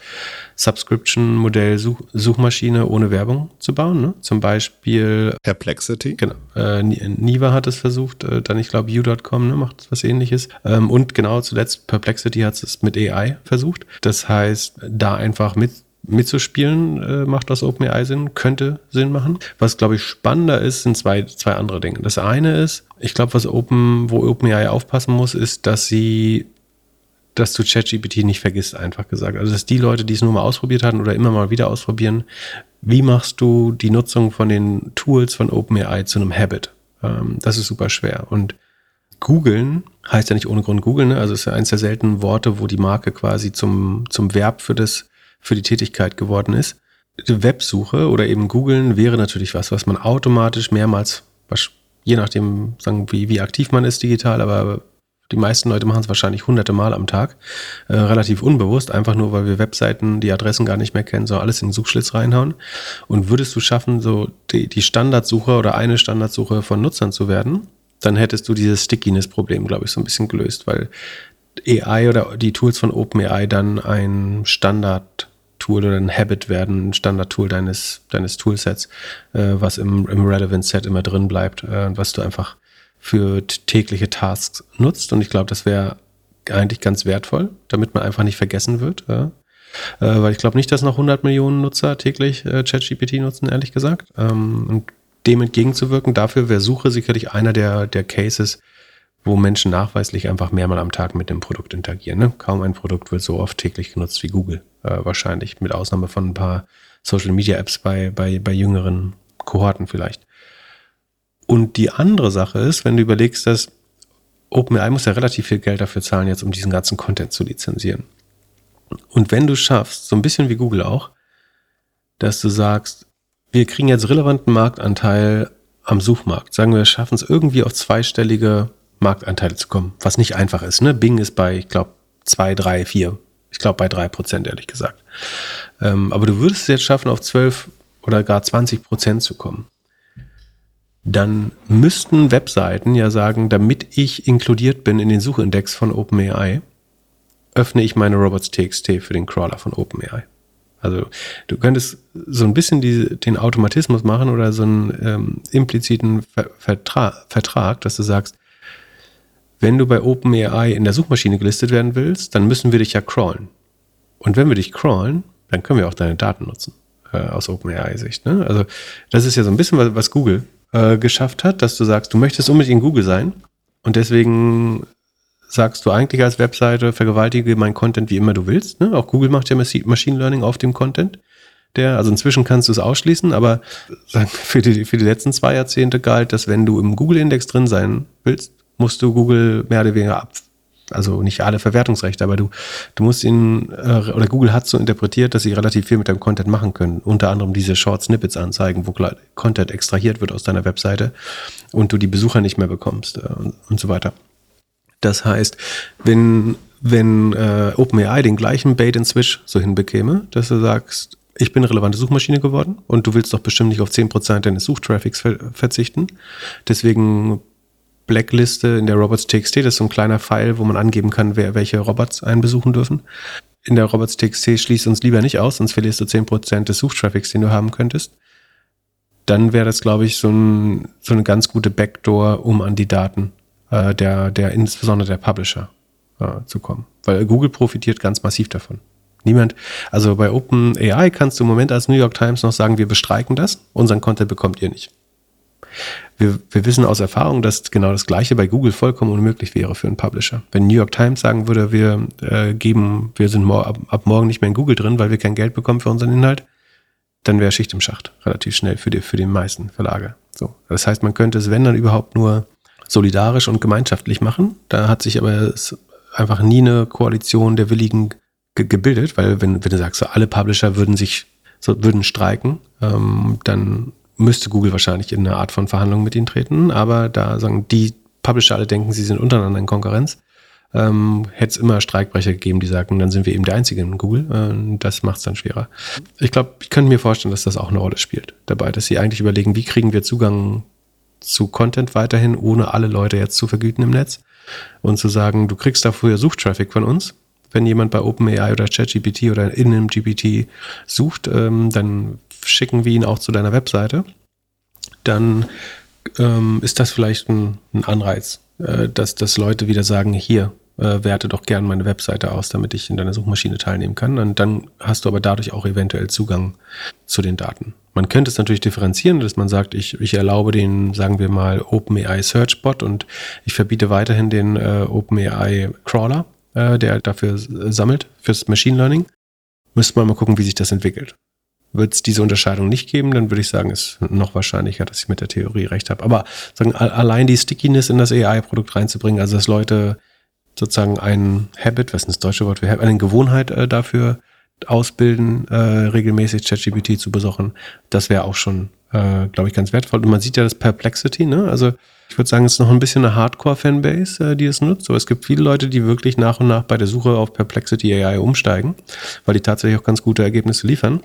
Subscription-Modell -Such Suchmaschine ohne Werbung zu bauen. Ne? Zum Beispiel Perplexity. Genau. Äh, Niva hat es versucht, äh, dann ich glaube U.com ne, macht was ähnliches. Ähm, und genau zuletzt Perplexity hat es mit AI versucht. Das heißt, da einfach mit mitzuspielen, äh, macht das OpenAI Sinn, könnte Sinn machen. Was, glaube ich, spannender ist, sind zwei, zwei andere Dinge. Das eine ist, ich glaube, was Open, wo OpenAI aufpassen muss, ist, dass sie dass du ChatGPT nicht vergisst, einfach gesagt. Also, dass die Leute, die es nur mal ausprobiert hatten oder immer mal wieder ausprobieren, wie machst du die Nutzung von den Tools von OpenAI zu einem Habit? Ähm, das ist super schwer. Und googeln heißt ja nicht ohne Grund googeln, ne? also es ist ja eines der seltenen Worte, wo die Marke quasi zum, zum Verb für das für die Tätigkeit geworden ist. Websuche oder eben googeln wäre natürlich was, was man automatisch mehrmals, je nachdem, sagen, wie, wie aktiv man ist digital, aber die meisten Leute machen es wahrscheinlich hunderte Mal am Tag, äh, relativ unbewusst, einfach nur, weil wir Webseiten, die Adressen gar nicht mehr kennen, so alles in den Suchschlitz reinhauen. Und würdest du schaffen, so die, die Standardsuche oder eine Standardsuche von Nutzern zu werden, dann hättest du dieses Stickiness-Problem, glaube ich, so ein bisschen gelöst, weil AI oder die Tools von OpenAI dann ein Standard Tool oder ein Habit werden, ein Standard-Tool deines, deines Toolsets, äh, was im, im Relevance-Set immer drin bleibt äh, und was du einfach für tägliche Tasks nutzt. Und ich glaube, das wäre eigentlich ganz wertvoll, damit man einfach nicht vergessen wird. Äh, weil ich glaube nicht, dass noch 100 Millionen Nutzer täglich äh, ChatGPT nutzen, ehrlich gesagt. Ähm, und dem entgegenzuwirken, dafür wäre Suche sicherlich einer der, der Cases, wo Menschen nachweislich einfach mehrmal am Tag mit dem Produkt interagieren. Ne? Kaum ein Produkt wird so oft täglich genutzt wie Google, äh, wahrscheinlich, mit Ausnahme von ein paar Social Media Apps bei, bei, bei jüngeren Kohorten vielleicht. Und die andere Sache ist, wenn du überlegst, dass OpenAI muss ja relativ viel Geld dafür zahlen, jetzt um diesen ganzen Content zu lizenzieren. Und wenn du schaffst, so ein bisschen wie Google auch, dass du sagst, wir kriegen jetzt relevanten Marktanteil am Suchmarkt. Sagen wir, schaffen es irgendwie auf zweistellige Marktanteile zu kommen, was nicht einfach ist. Ne? Bing ist bei, ich glaube, zwei, drei, vier. Ich glaube bei drei Prozent, ehrlich gesagt. Ähm, aber du würdest es jetzt schaffen, auf zwölf oder gar 20 Prozent zu kommen. Dann müssten Webseiten ja sagen, damit ich inkludiert bin in den Suchindex von OpenAI, öffne ich meine Robots.txt für den Crawler von OpenAI. Also du könntest so ein bisschen die, den Automatismus machen oder so einen ähm, impliziten Ver Vertra Vertrag, dass du sagst, wenn du bei OpenAI in der Suchmaschine gelistet werden willst, dann müssen wir dich ja crawlen. Und wenn wir dich crawlen, dann können wir auch deine Daten nutzen, äh, aus OpenAI-Sicht. Ne? Also das ist ja so ein bisschen, was, was Google äh, geschafft hat, dass du sagst, du möchtest unbedingt in Google sein und deswegen sagst du eigentlich als Webseite, vergewaltige meinen Content wie immer du willst. Ne? Auch Google macht ja Machine Learning auf dem Content. Der, also inzwischen kannst du es ausschließen, aber für die, für die letzten zwei Jahrzehnte galt, dass wenn du im Google-Index drin sein willst, musst du Google mehr oder weniger ab, also nicht alle Verwertungsrechte, aber du, du musst ihn, äh, oder Google hat so interpretiert, dass sie relativ viel mit deinem Content machen können. Unter anderem diese Short Snippets anzeigen, wo Content extrahiert wird aus deiner Webseite und du die Besucher nicht mehr bekommst äh, und, und so weiter. Das heißt, wenn, wenn äh, OpenAI den gleichen Bait and Switch so hinbekäme, dass du sagst, ich bin eine relevante Suchmaschine geworden und du willst doch bestimmt nicht auf 10% deines Suchtraffics ver verzichten. Deswegen Blackliste in der Robots.txt, das ist so ein kleiner Pfeil, wo man angeben kann, wer welche Robots einen besuchen dürfen. In der Robots.txt schließt uns lieber nicht aus, sonst verlierst du 10% des Suchtraffics, den du haben könntest. Dann wäre das, glaube ich, so, ein, so eine ganz gute Backdoor, um an die Daten äh, der, der, insbesondere der Publisher äh, zu kommen. Weil Google profitiert ganz massiv davon. Niemand, also bei OpenAI kannst du im Moment als New York Times noch sagen, wir bestreiken das, unseren Content bekommt ihr nicht. Wir, wir wissen aus Erfahrung, dass genau das Gleiche bei Google vollkommen unmöglich wäre für einen Publisher. Wenn New York Times sagen würde, wir äh, geben, wir sind ab, ab morgen nicht mehr in Google drin, weil wir kein Geld bekommen für unseren Inhalt, dann wäre Schicht im Schacht relativ schnell für die, für die meisten Verlage. So. Das heißt, man könnte es, wenn dann überhaupt nur solidarisch und gemeinschaftlich machen. Da hat sich aber einfach nie eine Koalition der Willigen ge gebildet, weil wenn, wenn du sagst, so alle Publisher würden sich so, würden streiken, ähm, dann müsste Google wahrscheinlich in eine Art von Verhandlung mit ihnen treten. Aber da sagen die Publisher alle denken, sie sind untereinander in Konkurrenz, ähm, hätte es immer Streikbrecher gegeben, die sagen, dann sind wir eben der Einzige in Google. Äh, das macht es dann schwerer. Ich glaube, ich könnte mir vorstellen, dass das auch eine Rolle spielt dabei, dass sie eigentlich überlegen, wie kriegen wir Zugang zu Content weiterhin, ohne alle Leute jetzt zu vergüten im Netz und zu sagen, du kriegst dafür Suchtraffic von uns. Wenn jemand bei OpenAI oder ChatGPT oder in einem GPT sucht, ähm, dann schicken wir ihn auch zu deiner Webseite. Dann ähm, ist das vielleicht ein, ein Anreiz, äh, dass, dass Leute wieder sagen, hier, äh, werte doch gern meine Webseite aus, damit ich in deiner Suchmaschine teilnehmen kann. Und dann hast du aber dadurch auch eventuell Zugang zu den Daten. Man könnte es natürlich differenzieren, dass man sagt, ich, ich erlaube den, sagen wir mal, OpenAI Searchbot und ich verbiete weiterhin den äh, OpenAI Crawler, äh, der dafür sammelt, fürs Machine Learning. Müsste man mal gucken, wie sich das entwickelt. Wird es diese Unterscheidung nicht geben, dann würde ich sagen, ist noch wahrscheinlicher, dass ich mit der Theorie recht habe. Aber sagen, allein die Stickiness in das AI-Produkt reinzubringen, also dass Leute sozusagen ein Habit, was ist das deutsche Wort für eine Gewohnheit äh, dafür ausbilden, äh, regelmäßig ChatGPT zu besuchen, das wäre auch schon, äh, glaube ich, ganz wertvoll. Und man sieht ja das Perplexity, ne? Also ich würde sagen, es ist noch ein bisschen eine Hardcore-Fanbase, äh, die es nutzt. Aber es gibt viele Leute, die wirklich nach und nach bei der Suche auf Perplexity AI umsteigen, weil die tatsächlich auch ganz gute Ergebnisse liefern.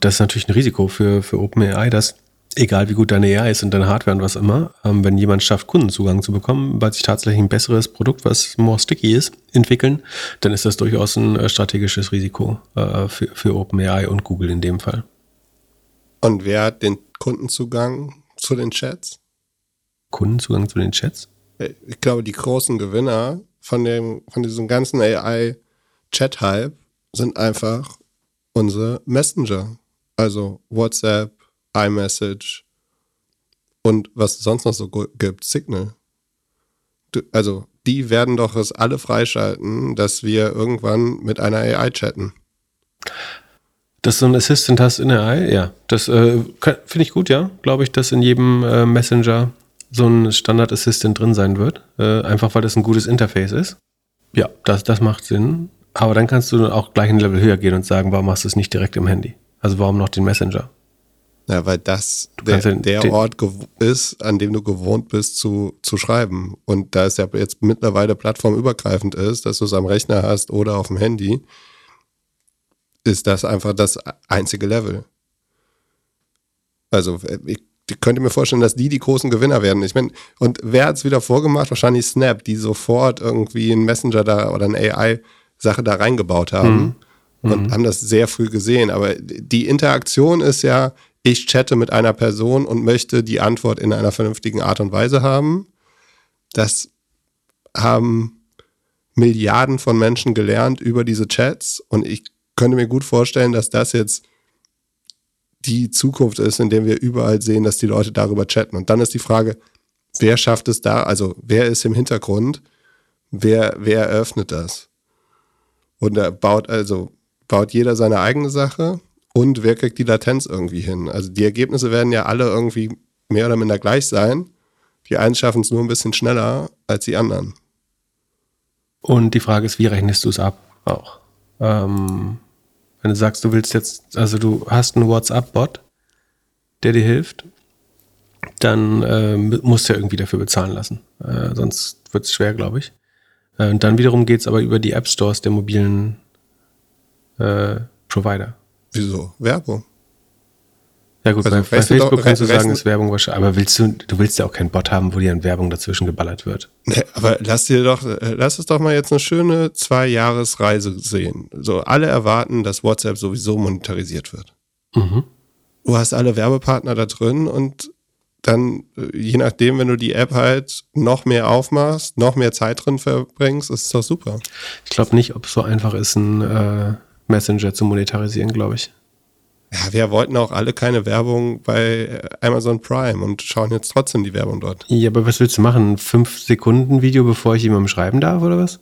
Das ist natürlich ein Risiko für, für OpenAI, dass egal wie gut deine AI ist und deine Hardware und was immer, ähm, wenn jemand schafft, Kundenzugang zu bekommen, weil sich tatsächlich ein besseres Produkt, was more sticky ist, entwickeln, dann ist das durchaus ein äh, strategisches Risiko äh, für, für OpenAI und Google in dem Fall. Und wer hat den Kundenzugang zu den Chats? Kundenzugang zu den Chats? Äh, ich glaube, die großen Gewinner von, dem, von diesem ganzen AI-Chat-Hype sind einfach unsere Messenger. Also WhatsApp, iMessage und was es sonst noch so gibt, Signal. Du, also die werden doch es alle freischalten, dass wir irgendwann mit einer AI chatten. Dass du ein Assistant hast in der AI, ja. Das äh, finde ich gut, ja. Glaube ich, dass in jedem äh, Messenger so ein Standard-Assistant drin sein wird. Äh, einfach weil das ein gutes Interface ist. Ja, das, das macht Sinn. Aber dann kannst du auch gleich ein Level höher gehen und sagen, warum machst du es nicht direkt im Handy? Also warum noch den Messenger? Ja, weil das der, der Ort ist, an dem du gewohnt bist zu, zu schreiben. Und da es ja jetzt mittlerweile plattformübergreifend ist, dass du es am Rechner hast oder auf dem Handy, ist das einfach das einzige Level. Also ich, ich könnte mir vorstellen, dass die die großen Gewinner werden. Ich meine, und wer hat es wieder vorgemacht? Wahrscheinlich Snap, die sofort irgendwie einen Messenger da oder eine AI-Sache da reingebaut haben. Mhm. Und mhm. haben das sehr früh gesehen. Aber die Interaktion ist ja, ich chatte mit einer Person und möchte die Antwort in einer vernünftigen Art und Weise haben. Das haben Milliarden von Menschen gelernt über diese Chats und ich könnte mir gut vorstellen, dass das jetzt die Zukunft ist, in der wir überall sehen, dass die Leute darüber chatten. Und dann ist die Frage, wer schafft es da, also wer ist im Hintergrund Wer, wer eröffnet das? Und da baut also, baut jeder seine eigene Sache und wer kriegt die Latenz irgendwie hin? Also die Ergebnisse werden ja alle irgendwie mehr oder minder gleich sein. Die einen schaffen es nur ein bisschen schneller als die anderen. Und die Frage ist, wie rechnest du es ab auch? Ähm, wenn du sagst, du willst jetzt, also du hast einen WhatsApp-Bot, der dir hilft, dann äh, musst du ja irgendwie dafür bezahlen lassen. Äh, sonst wird es schwer, glaube ich. Äh, und dann wiederum geht es aber über die App Stores der mobilen äh, Provider. Wieso? Werbung. Ja gut, also, bei, bei Facebook kannst du sagen, ist Werbung wahrscheinlich, aber willst du, du willst ja auch keinen Bot haben, wo dir an Werbung dazwischen geballert wird. Nee, aber lass dir doch, lass es doch mal jetzt eine schöne Zwei-Jahres-Reise sehen. So, alle erwarten, dass WhatsApp sowieso monetarisiert wird. Mhm. Du hast alle Werbepartner da drin und dann, äh, je nachdem, wenn du die App halt noch mehr aufmachst, noch mehr Zeit drin verbringst, ist es doch super. Ich glaube nicht, ob es so einfach ist, einen äh, Messenger zu monetarisieren, glaube ich. Ja, wir wollten auch alle keine Werbung bei Amazon Prime und schauen jetzt trotzdem die Werbung dort. Ja, aber was willst du machen? Fünf Sekunden Video, bevor ich jemandem schreiben darf oder was?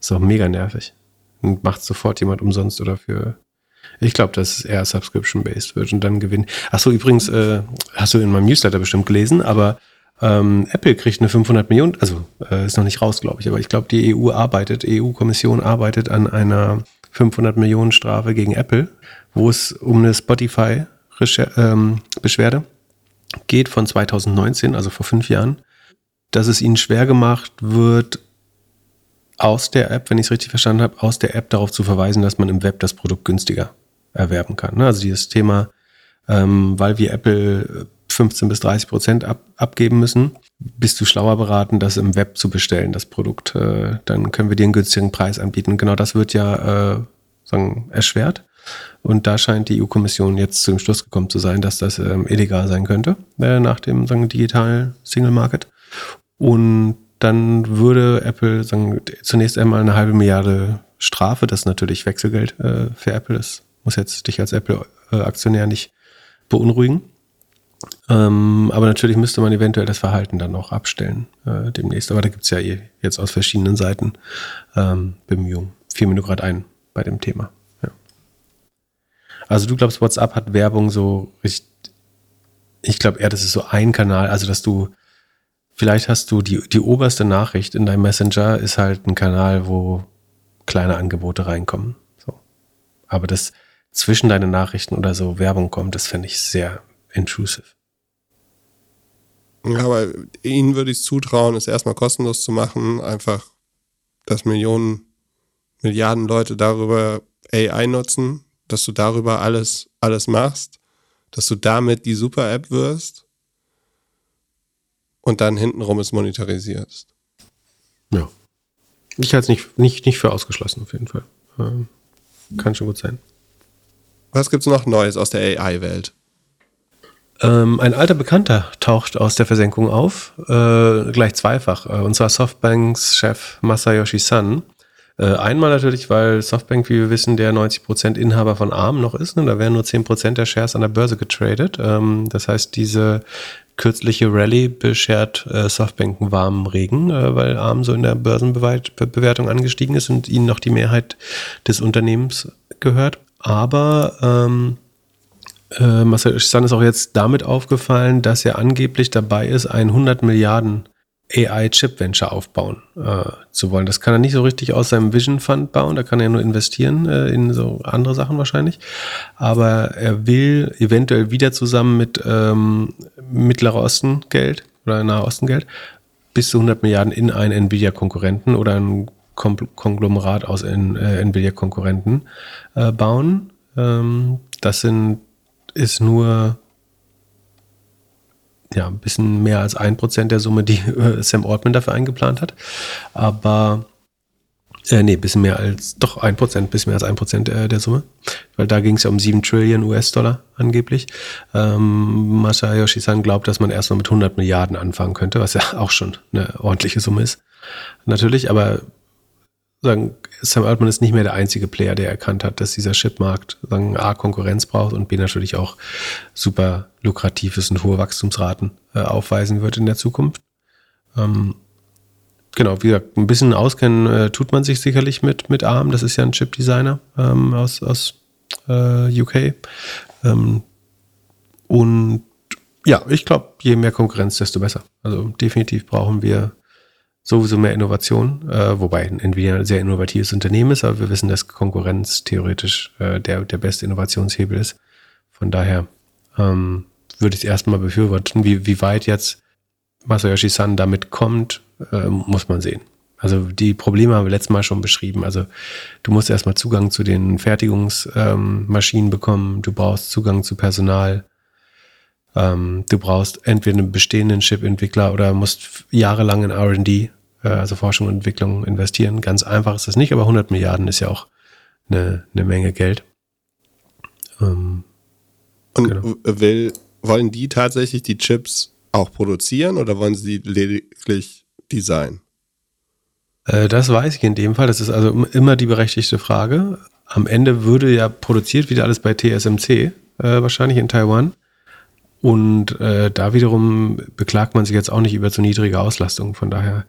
Ist doch mega nervig. Und macht sofort jemand umsonst oder für. Ich glaube, dass es eher Subscription-based wird und dann gewinnen. Achso, übrigens, äh, hast du in meinem Newsletter bestimmt gelesen, aber ähm, Apple kriegt eine 500 Millionen, also äh, ist noch nicht raus, glaube ich, aber ich glaube, die EU arbeitet, EU-Kommission arbeitet an einer 500 Millionen Strafe gegen Apple wo es um eine Spotify-Beschwerde ähm, geht von 2019, also vor fünf Jahren, dass es ihnen schwer gemacht wird, aus der App, wenn ich es richtig verstanden habe, aus der App darauf zu verweisen, dass man im Web das Produkt günstiger erwerben kann. Ne? Also dieses Thema, ähm, weil wir Apple 15 bis 30 Prozent ab, abgeben müssen, bist du schlauer beraten, das im Web zu bestellen, das Produkt. Äh, dann können wir dir einen günstigen Preis anbieten. Genau das wird ja äh, sagen, erschwert. Und da scheint die EU-Kommission jetzt zum Schluss gekommen zu sein, dass das ähm, illegal sein könnte äh, nach dem sagen, digitalen Single Market. Und dann würde Apple sagen, zunächst einmal eine halbe Milliarde Strafe, das ist natürlich Wechselgeld äh, für Apple, das muss jetzt dich als Apple-Aktionär nicht beunruhigen. Ähm, aber natürlich müsste man eventuell das Verhalten dann auch abstellen äh, demnächst. Aber da gibt es ja eh jetzt aus verschiedenen Seiten ähm, Bemühungen. Fiel mir nur gerade ein bei dem Thema. Also du glaubst, WhatsApp hat Werbung so richtig, ich glaube eher, das ist so ein Kanal, also dass du, vielleicht hast du die, die oberste Nachricht in deinem Messenger ist halt ein Kanal, wo kleine Angebote reinkommen. So. Aber das zwischen deine Nachrichten oder so Werbung kommt, das fände ich sehr intrusive. Ja, aber ihnen würde ich zutrauen, es erstmal kostenlos zu machen, einfach, dass Millionen, Milliarden Leute darüber AI nutzen dass du darüber alles, alles machst, dass du damit die Super-App wirst und dann hintenrum es monetarisierst. Ja. Ich halte es nicht, nicht, nicht für ausgeschlossen, auf jeden Fall. Ähm, kann schon gut sein. Was gibt es noch Neues aus der AI-Welt? Ähm, ein alter Bekannter taucht aus der Versenkung auf, äh, gleich zweifach. Äh, und zwar Softbanks Chef Masayoshi Son äh, einmal natürlich, weil Softbank, wie wir wissen, der 90% Inhaber von ARM noch ist. Ne? Da werden nur 10% der Shares an der Börse getradet. Ähm, das heißt, diese kürzliche Rallye beschert äh, Softbank einen warmen Regen, äh, weil ARM so in der Börsenbewertung angestiegen ist und ihnen noch die Mehrheit des Unternehmens gehört. Aber ähm, äh, Marcel San ist auch jetzt damit aufgefallen, dass er angeblich dabei ist, ein 100 Milliarden AI-Chip-Venture aufbauen äh, zu wollen. Das kann er nicht so richtig aus seinem Vision Fund bauen, da kann er nur investieren äh, in so andere Sachen wahrscheinlich. Aber er will eventuell wieder zusammen mit ähm, Mittlerer Osten Geld oder Nahe Osten Geld bis zu 100 Milliarden in einen Nvidia-Konkurrenten oder ein Konglomerat aus äh, Nvidia-Konkurrenten äh, bauen. Ähm, das sind, ist nur ja, ein bisschen mehr als ein Prozent der Summe, die äh, Sam Altman dafür eingeplant hat. Aber äh, nee, bisschen mehr als, doch ein Prozent, bisschen mehr als ein Prozent äh, der Summe. Weil da ging es ja um 7 Trillion US-Dollar angeblich. Ähm, Masayoshi-san glaubt, dass man erstmal mit 100 Milliarden anfangen könnte, was ja auch schon eine ordentliche Summe ist. Natürlich, aber sagen, Sam Altman ist nicht mehr der einzige Player, der erkannt hat, dass dieser Chipmarkt sagen, A, Konkurrenz braucht und B, natürlich auch super lukrativ ist und hohe Wachstumsraten äh, aufweisen wird in der Zukunft. Ähm, genau, wie gesagt, ein bisschen auskennen äh, tut man sich sicherlich mit, mit ARM. Das ist ja ein Chip-Designer ähm, aus, aus äh, UK. Ähm, und ja, ich glaube, je mehr Konkurrenz, desto besser. Also definitiv brauchen wir sowieso mehr Innovation, äh, wobei Nvidia ein sehr innovatives Unternehmen ist, aber wir wissen, dass Konkurrenz theoretisch äh, der, der beste Innovationshebel ist. Von daher ähm, würde ich es erstmal befürworten. Wie, wie weit jetzt Masayoshi San damit kommt, äh, muss man sehen. Also die Probleme haben wir letztes Mal schon beschrieben. Also du musst erstmal Zugang zu den Fertigungsmaschinen ähm, bekommen, du brauchst Zugang zu Personal, ähm, du brauchst entweder einen bestehenden Chip-Entwickler oder musst jahrelang in R&D, äh, also Forschung und Entwicklung investieren. Ganz einfach ist das nicht, aber 100 Milliarden ist ja auch eine, eine Menge Geld. Ähm, und genau. will, wollen die tatsächlich die Chips auch produzieren oder wollen sie lediglich designen? Äh, das weiß ich in dem Fall. Das ist also immer die berechtigte Frage. Am Ende würde ja produziert wieder alles bei TSMC, äh, wahrscheinlich in Taiwan. Und äh, da wiederum beklagt man sich jetzt auch nicht über zu niedrige Auslastung. Von daher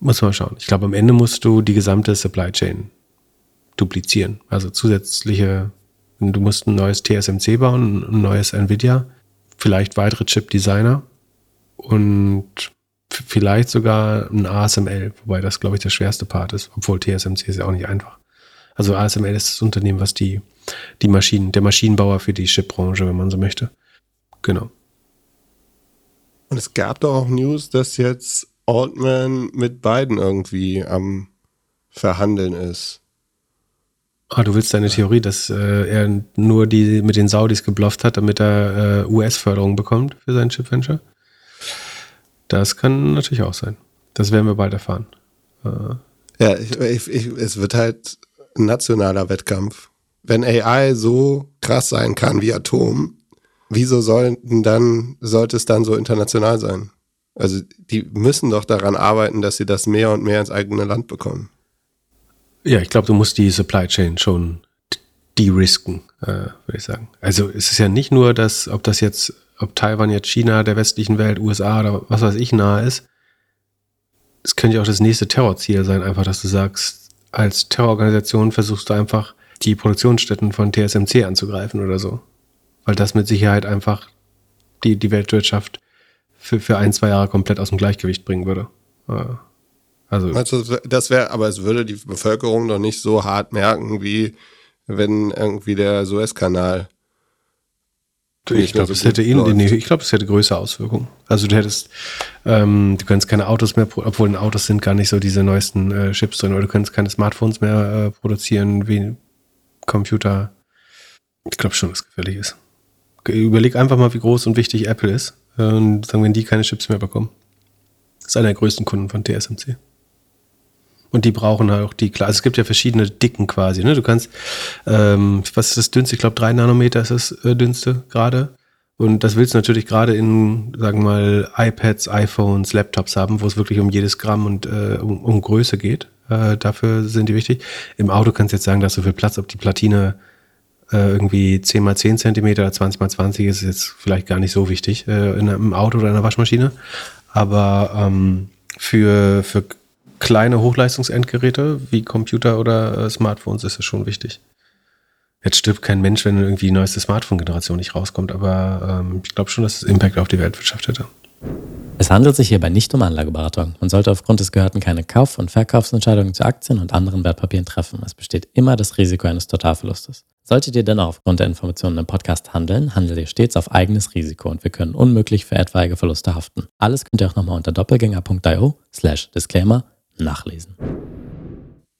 muss man schauen. Ich glaube, am Ende musst du die gesamte Supply Chain duplizieren. Also zusätzliche, du musst ein neues TSMC bauen, ein neues Nvidia, vielleicht weitere Chip-Designer und vielleicht sogar ein ASML, wobei das, glaube ich, der schwerste Part ist, obwohl TSMC ist ja auch nicht einfach. Also ASML ist das Unternehmen, was die, die Maschinen, der Maschinenbauer für die Chipbranche, wenn man so möchte. Genau. Und es gab doch auch News, dass jetzt Altman mit beiden irgendwie am Verhandeln ist. Ah, du willst deine Theorie, dass äh, er nur die mit den Saudis geblufft hat, damit er äh, US-Förderung bekommt für sein Chip-Venture? Das kann natürlich auch sein. Das werden wir bald erfahren. Äh. Ja, ich, ich, ich, es wird halt ein nationaler Wettkampf. Wenn AI so krass sein kann wie Atom, wieso sollten dann, sollte es dann so international sein? Also die müssen doch daran arbeiten, dass sie das mehr und mehr ins eigene Land bekommen. Ja, ich glaube, du musst die Supply Chain schon de-risken, äh, würde ich sagen. Also es ist ja nicht nur, dass, ob das jetzt, ob Taiwan jetzt China, der westlichen Welt, USA oder was weiß ich nahe ist. Es könnte ja auch das nächste Terrorziel sein, einfach, dass du sagst, als Terrororganisation versuchst du einfach die Produktionsstätten von TSMC anzugreifen oder so. Weil das mit Sicherheit einfach die, die Weltwirtschaft für, für ein, zwei Jahre komplett aus dem Gleichgewicht bringen würde. Äh, also, also das wäre, aber es würde die Bevölkerung doch nicht so hart merken, wie wenn irgendwie der Suezkanal. Ich glaube, es hätte nee, ich glaube, es hätte größere Auswirkungen. Also du hättest, ähm, du kannst keine Autos mehr, obwohl in Autos sind gar nicht so diese neuesten äh, Chips drin, oder du kannst keine Smartphones mehr äh, produzieren wie Computer. Ich glaube schon, dass es gefährlich ist. Überleg einfach mal, wie groß und wichtig Apple ist. Und sagen, wenn die keine Chips mehr bekommen. Das ist einer der größten Kunden von TSMC. Und die brauchen halt auch die, klar, also es gibt ja verschiedene Dicken quasi, ne? Du kannst, ähm, was ist das dünnste? Ich glaube, drei Nanometer ist das äh, dünnste gerade. Und das willst du natürlich gerade in, sagen wir mal, iPads, iPhones, Laptops haben, wo es wirklich um jedes Gramm und äh, um, um Größe geht. Äh, dafür sind die wichtig. Im Auto kannst du jetzt sagen, dass so viel Platz, ob die Platine äh, irgendwie 10 mal 10 Zentimeter oder 20 mal 20 ist jetzt vielleicht gar nicht so wichtig äh, in einem Auto oder in einer Waschmaschine. Aber ähm, für, für kleine Hochleistungsendgeräte wie Computer oder äh, Smartphones ist es schon wichtig. Jetzt stirbt kein Mensch, wenn irgendwie die neueste Smartphone-Generation nicht rauskommt, aber ähm, ich glaube schon, dass es Impact auf die Weltwirtschaft hätte. Es handelt sich hierbei nicht um Anlageberatung. Man sollte aufgrund des Gehörten keine Kauf- und Verkaufsentscheidungen zu Aktien und anderen Wertpapieren treffen. Es besteht immer das Risiko eines Totalverlustes. Solltet ihr dennoch aufgrund der Informationen im Podcast handeln, handelt ihr stets auf eigenes Risiko und wir können unmöglich für etwaige Verluste haften. Alles könnt ihr auch nochmal unter doppelgänger.io slash Disclaimer nachlesen.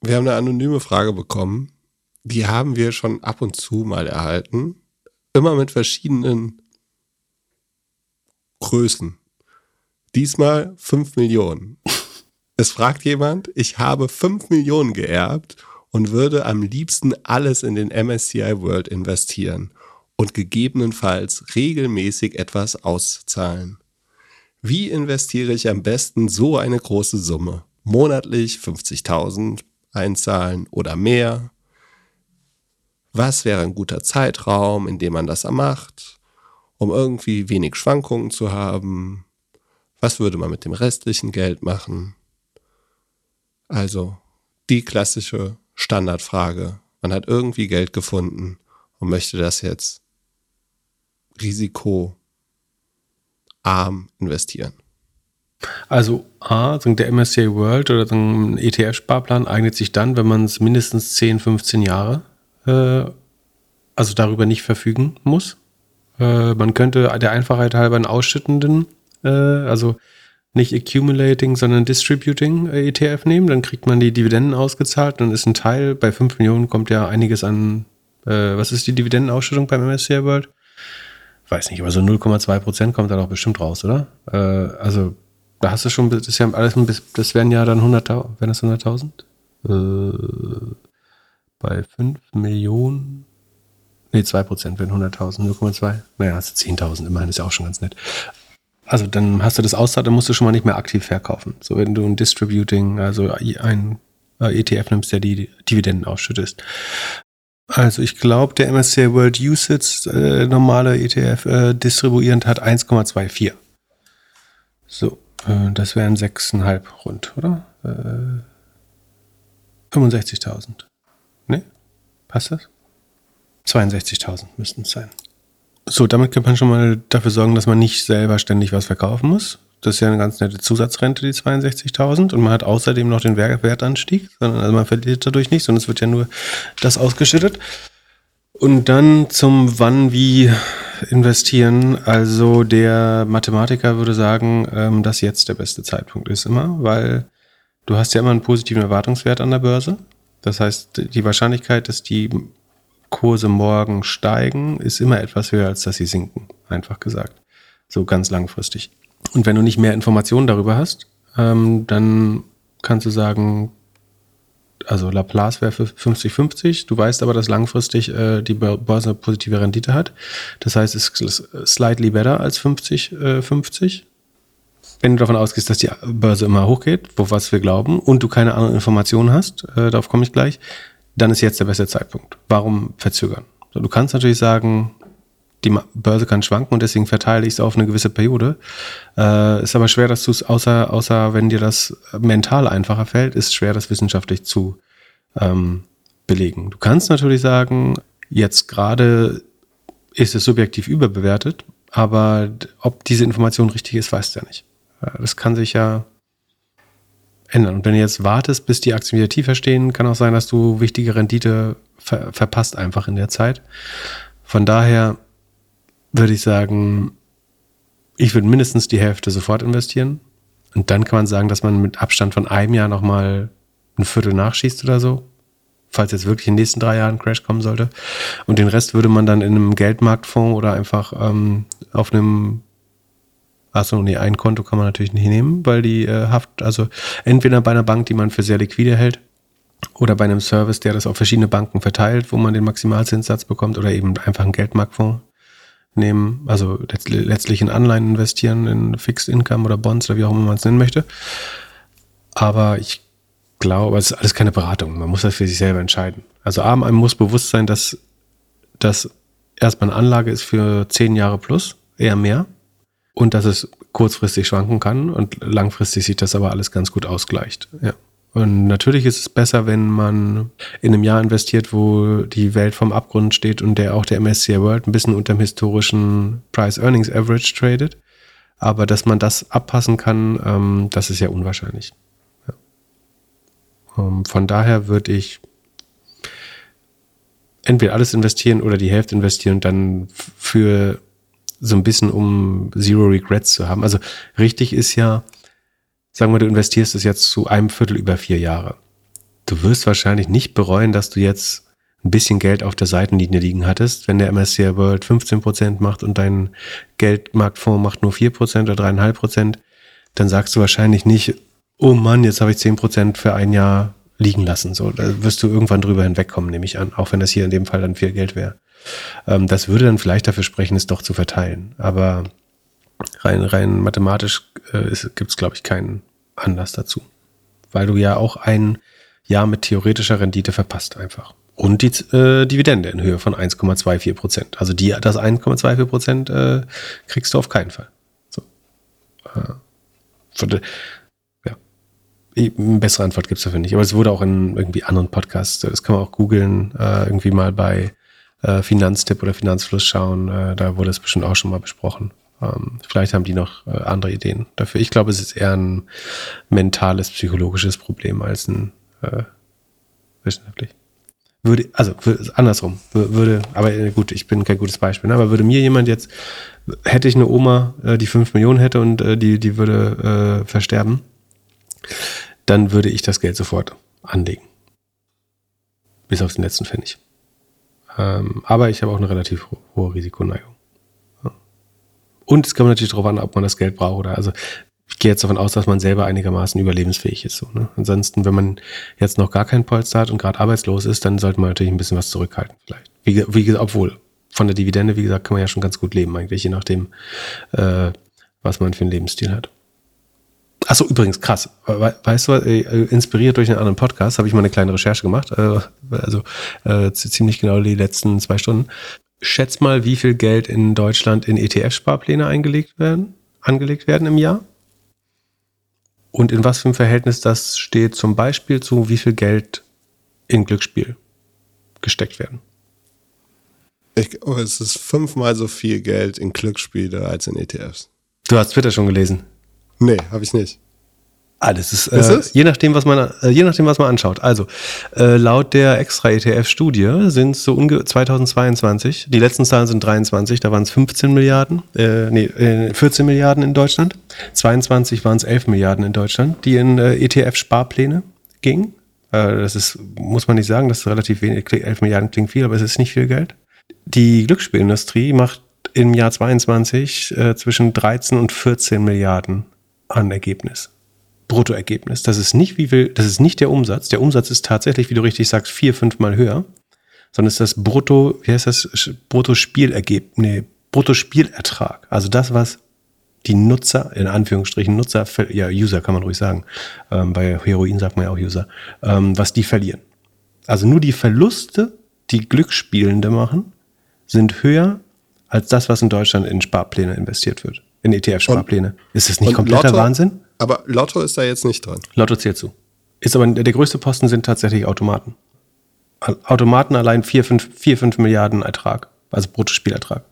Wir haben eine anonyme Frage bekommen. Die haben wir schon ab und zu mal erhalten. Immer mit verschiedenen Größen. Diesmal 5 Millionen. Es fragt jemand, ich habe 5 Millionen geerbt und würde am liebsten alles in den MSCI World investieren und gegebenenfalls regelmäßig etwas auszahlen. Wie investiere ich am besten so eine große Summe? Monatlich 50.000 einzahlen oder mehr? Was wäre ein guter Zeitraum, in dem man das macht, um irgendwie wenig Schwankungen zu haben? Was würde man mit dem restlichen Geld machen? Also die klassische Standardfrage. Man hat irgendwie Geld gefunden und möchte das jetzt risikoarm investieren. Also A, der MSCI World oder ein ETF-Sparplan eignet sich dann, wenn man es mindestens 10, 15 Jahre, äh, also darüber nicht verfügen muss. Äh, man könnte der Einfachheit halber einen ausschüttenden, äh, also nicht accumulating, sondern distributing äh, ETF nehmen. Dann kriegt man die Dividenden ausgezahlt. Dann ist ein Teil, bei 5 Millionen kommt ja einiges an, äh, was ist die Dividendenausschüttung beim MSCI World? Weiß nicht, aber so 0,2 Prozent kommt da doch bestimmt raus, oder? Äh, also da hast du schon, das ist ja alles das wären ja dann 100.000, wären das 100.000? Äh, bei 5 Millionen, nee, 2 Prozent wären 100.000, 0,2. Naja, hast du 10.000, immerhin ist ja auch schon ganz nett. Also dann hast du das auszahlt, dann musst du schon mal nicht mehr aktiv verkaufen. So wenn du ein Distributing, also ein äh, ETF nimmst, der die Dividenden ausschüttest. Also ich glaube, der MSCI World USITS äh, normale ETF äh, distribuierend hat 1,24. So, äh, das wären 6,5 rund, oder? Äh, 65.000. Ne? Passt das? 62.000 müssten es sein. So, damit kann man schon mal dafür sorgen, dass man nicht selber ständig was verkaufen muss. Das ist ja eine ganz nette Zusatzrente, die 62.000. Und man hat außerdem noch den Wertanstieg. Also man verliert dadurch nicht, sondern es wird ja nur das ausgeschüttet. Und dann zum Wann, wie investieren. Also der Mathematiker würde sagen, ähm, dass jetzt der beste Zeitpunkt ist immer, weil du hast ja immer einen positiven Erwartungswert an der Börse. Das heißt, die Wahrscheinlichkeit, dass die Kurse morgen steigen, ist immer etwas höher, als dass sie sinken, einfach gesagt. So ganz langfristig. Und wenn du nicht mehr Informationen darüber hast, ähm, dann kannst du sagen, also Laplace wäre für 50-50. Du weißt aber, dass langfristig äh, die Börse eine positive Rendite hat. Das heißt, es ist slightly better als 50-50. Äh, Wenn du davon ausgehst, dass die Börse immer hochgeht, wo was wir glauben, und du keine anderen Informationen hast, äh, darauf komme ich gleich, dann ist jetzt der beste Zeitpunkt. Warum verzögern? Du kannst natürlich sagen, die Börse kann schwanken und deswegen verteile ich es auf eine gewisse Periode. Äh, ist aber schwer, dass du es, außer, außer wenn dir das mental einfacher fällt, ist schwer, das wissenschaftlich zu ähm, belegen. Du kannst natürlich sagen, jetzt gerade ist es subjektiv überbewertet, aber ob diese Information richtig ist, weißt du ja nicht. Das kann sich ja ändern. Und wenn du jetzt wartest, bis die Aktien wieder tiefer stehen, kann auch sein, dass du wichtige Rendite ver verpasst einfach in der Zeit. Von daher würde ich sagen, ich würde mindestens die Hälfte sofort investieren. Und dann kann man sagen, dass man mit Abstand von einem Jahr nochmal ein Viertel nachschießt oder so. Falls jetzt wirklich in den nächsten drei Jahren ein Crash kommen sollte. Und den Rest würde man dann in einem Geldmarktfonds oder einfach ähm, auf einem Achso, nee, ein Konto kann man natürlich nicht nehmen, weil die äh, Haft, also entweder bei einer Bank, die man für sehr liquide hält, oder bei einem Service, der das auf verschiedene Banken verteilt, wo man den Maximalzinssatz bekommt, oder eben einfach einen Geldmarktfonds nehmen, also letztlich in Anleihen investieren, in Fixed Income oder Bonds oder wie auch immer man es nennen möchte. Aber ich glaube, es ist alles keine Beratung. Man muss das für sich selber entscheiden. Also A, man muss bewusst sein, dass das erstmal eine Anlage ist für zehn Jahre plus, eher mehr. Und dass es kurzfristig schwanken kann und langfristig sich das aber alles ganz gut ausgleicht. Ja. Und natürlich ist es besser, wenn man in einem Jahr investiert, wo die Welt vom Abgrund steht und der auch der MSCI World ein bisschen unter dem historischen Price Earnings Average tradet. Aber dass man das abpassen kann, ähm, das ist ja unwahrscheinlich. Ja. Ähm, von daher würde ich entweder alles investieren oder die Hälfte investieren und dann für so ein bisschen um Zero Regrets zu haben. Also richtig ist ja, sagen wir, du investierst es jetzt zu einem Viertel über vier Jahre. Du wirst wahrscheinlich nicht bereuen, dass du jetzt ein bisschen Geld auf der Seitenlinie liegen hattest, wenn der MSCI World 15% macht und dein Geldmarktfonds macht nur 4% oder 3,5%, dann sagst du wahrscheinlich nicht, oh Mann, jetzt habe ich 10% für ein Jahr liegen lassen. So, da wirst du irgendwann drüber hinwegkommen, nehme ich an, auch wenn das hier in dem Fall dann viel Geld wäre. Ähm, das würde dann vielleicht dafür sprechen, es doch zu verteilen. Aber rein, rein mathematisch äh, gibt es, glaube ich, keinen Anlass dazu. Weil du ja auch ein Jahr mit theoretischer Rendite verpasst einfach. Und die äh, Dividende in Höhe von 1,24 Prozent. Also die, das 1,24 Prozent äh, kriegst du auf keinen Fall. So. Äh, Ja. Eine bessere Antwort gibt es dafür nicht. Aber es wurde auch in irgendwie anderen Podcasts, das kann man auch googeln, äh, irgendwie mal bei äh, Finanztipp oder Finanzfluss schauen. Äh, da wurde es bestimmt auch schon mal besprochen. Ähm, vielleicht haben die noch äh, andere Ideen dafür. Ich glaube, es ist eher ein mentales, psychologisches Problem als ein äh, wissenschaftlich. Würde, also würde, andersrum, würde, aber äh, gut, ich bin kein gutes Beispiel, ne, aber würde mir jemand jetzt, hätte ich eine Oma, äh, die fünf Millionen hätte und äh, die, die würde äh, versterben, dann würde ich das Geld sofort anlegen. Bis auf den letzten Pfennig. Ähm, aber ich habe auch eine relativ hohe Risikoneigung. Und es kommt natürlich darauf an, ob man das Geld braucht oder also ich gehe jetzt davon aus, dass man selber einigermaßen überlebensfähig ist. So, ne? Ansonsten, wenn man jetzt noch gar kein Polster hat und gerade arbeitslos ist, dann sollte man natürlich ein bisschen was zurückhalten vielleicht. Wie, wie, obwohl, von der Dividende, wie gesagt, kann man ja schon ganz gut leben eigentlich, je nachdem, äh, was man für einen Lebensstil hat. Achso, übrigens, krass. Weißt du, äh, inspiriert durch einen anderen Podcast habe ich mal eine kleine Recherche gemacht. Äh, also äh, ziemlich genau die letzten zwei Stunden. Schätz mal, wie viel Geld in Deutschland in ETF-Sparpläne eingelegt werden, angelegt werden im Jahr? Und in was für einem Verhältnis das steht zum Beispiel zu, wie viel Geld in Glücksspiel gesteckt werden? Ich, oh, es ist fünfmal so viel Geld in Glücksspiele als in ETFs. Du hast Twitter schon gelesen? Nee, habe ich nicht. Das ist, ist äh, je nachdem, was man, äh, je nachdem, was man anschaut. Also, äh, laut der Extra-ETF-Studie sind es so unge 2022, die letzten Zahlen sind 23, da waren es 15 Milliarden, äh, nee, 14 äh, Milliarden in Deutschland. 22 waren es 11 Milliarden in Deutschland, die in äh, ETF-Sparpläne gingen. Äh, das ist, muss man nicht sagen, das ist relativ wenig. 11 Milliarden klingt viel, aber es ist nicht viel Geld. Die Glücksspielindustrie macht im Jahr 22 äh, zwischen 13 und 14 Milliarden an Ergebnis. Bruttoergebnis. Das ist nicht wie viel, das ist nicht der Umsatz. Der Umsatz ist tatsächlich, wie du richtig sagst, vier, fünfmal höher, sondern ist das Brutto, wie heißt das, Bruttospielergebnis, nee, Bruttospielertrag. Also das, was die Nutzer, in Anführungsstrichen Nutzer, ja, User kann man ruhig sagen. Ähm, bei Heroin sagt man ja auch User, ähm, was die verlieren. Also nur die Verluste, die Glücksspielende machen, sind höher als das, was in Deutschland in Sparpläne investiert wird. In ETF-Sparpläne. Ist das nicht kompletter Lotto, Wahnsinn? Aber Lotto ist da jetzt nicht dran. Lotto zählt zu. Ist aber der größte Posten sind tatsächlich Automaten. Automaten allein 4, 5, 4, 5 Milliarden Ertrag, also Bruttospielertrag.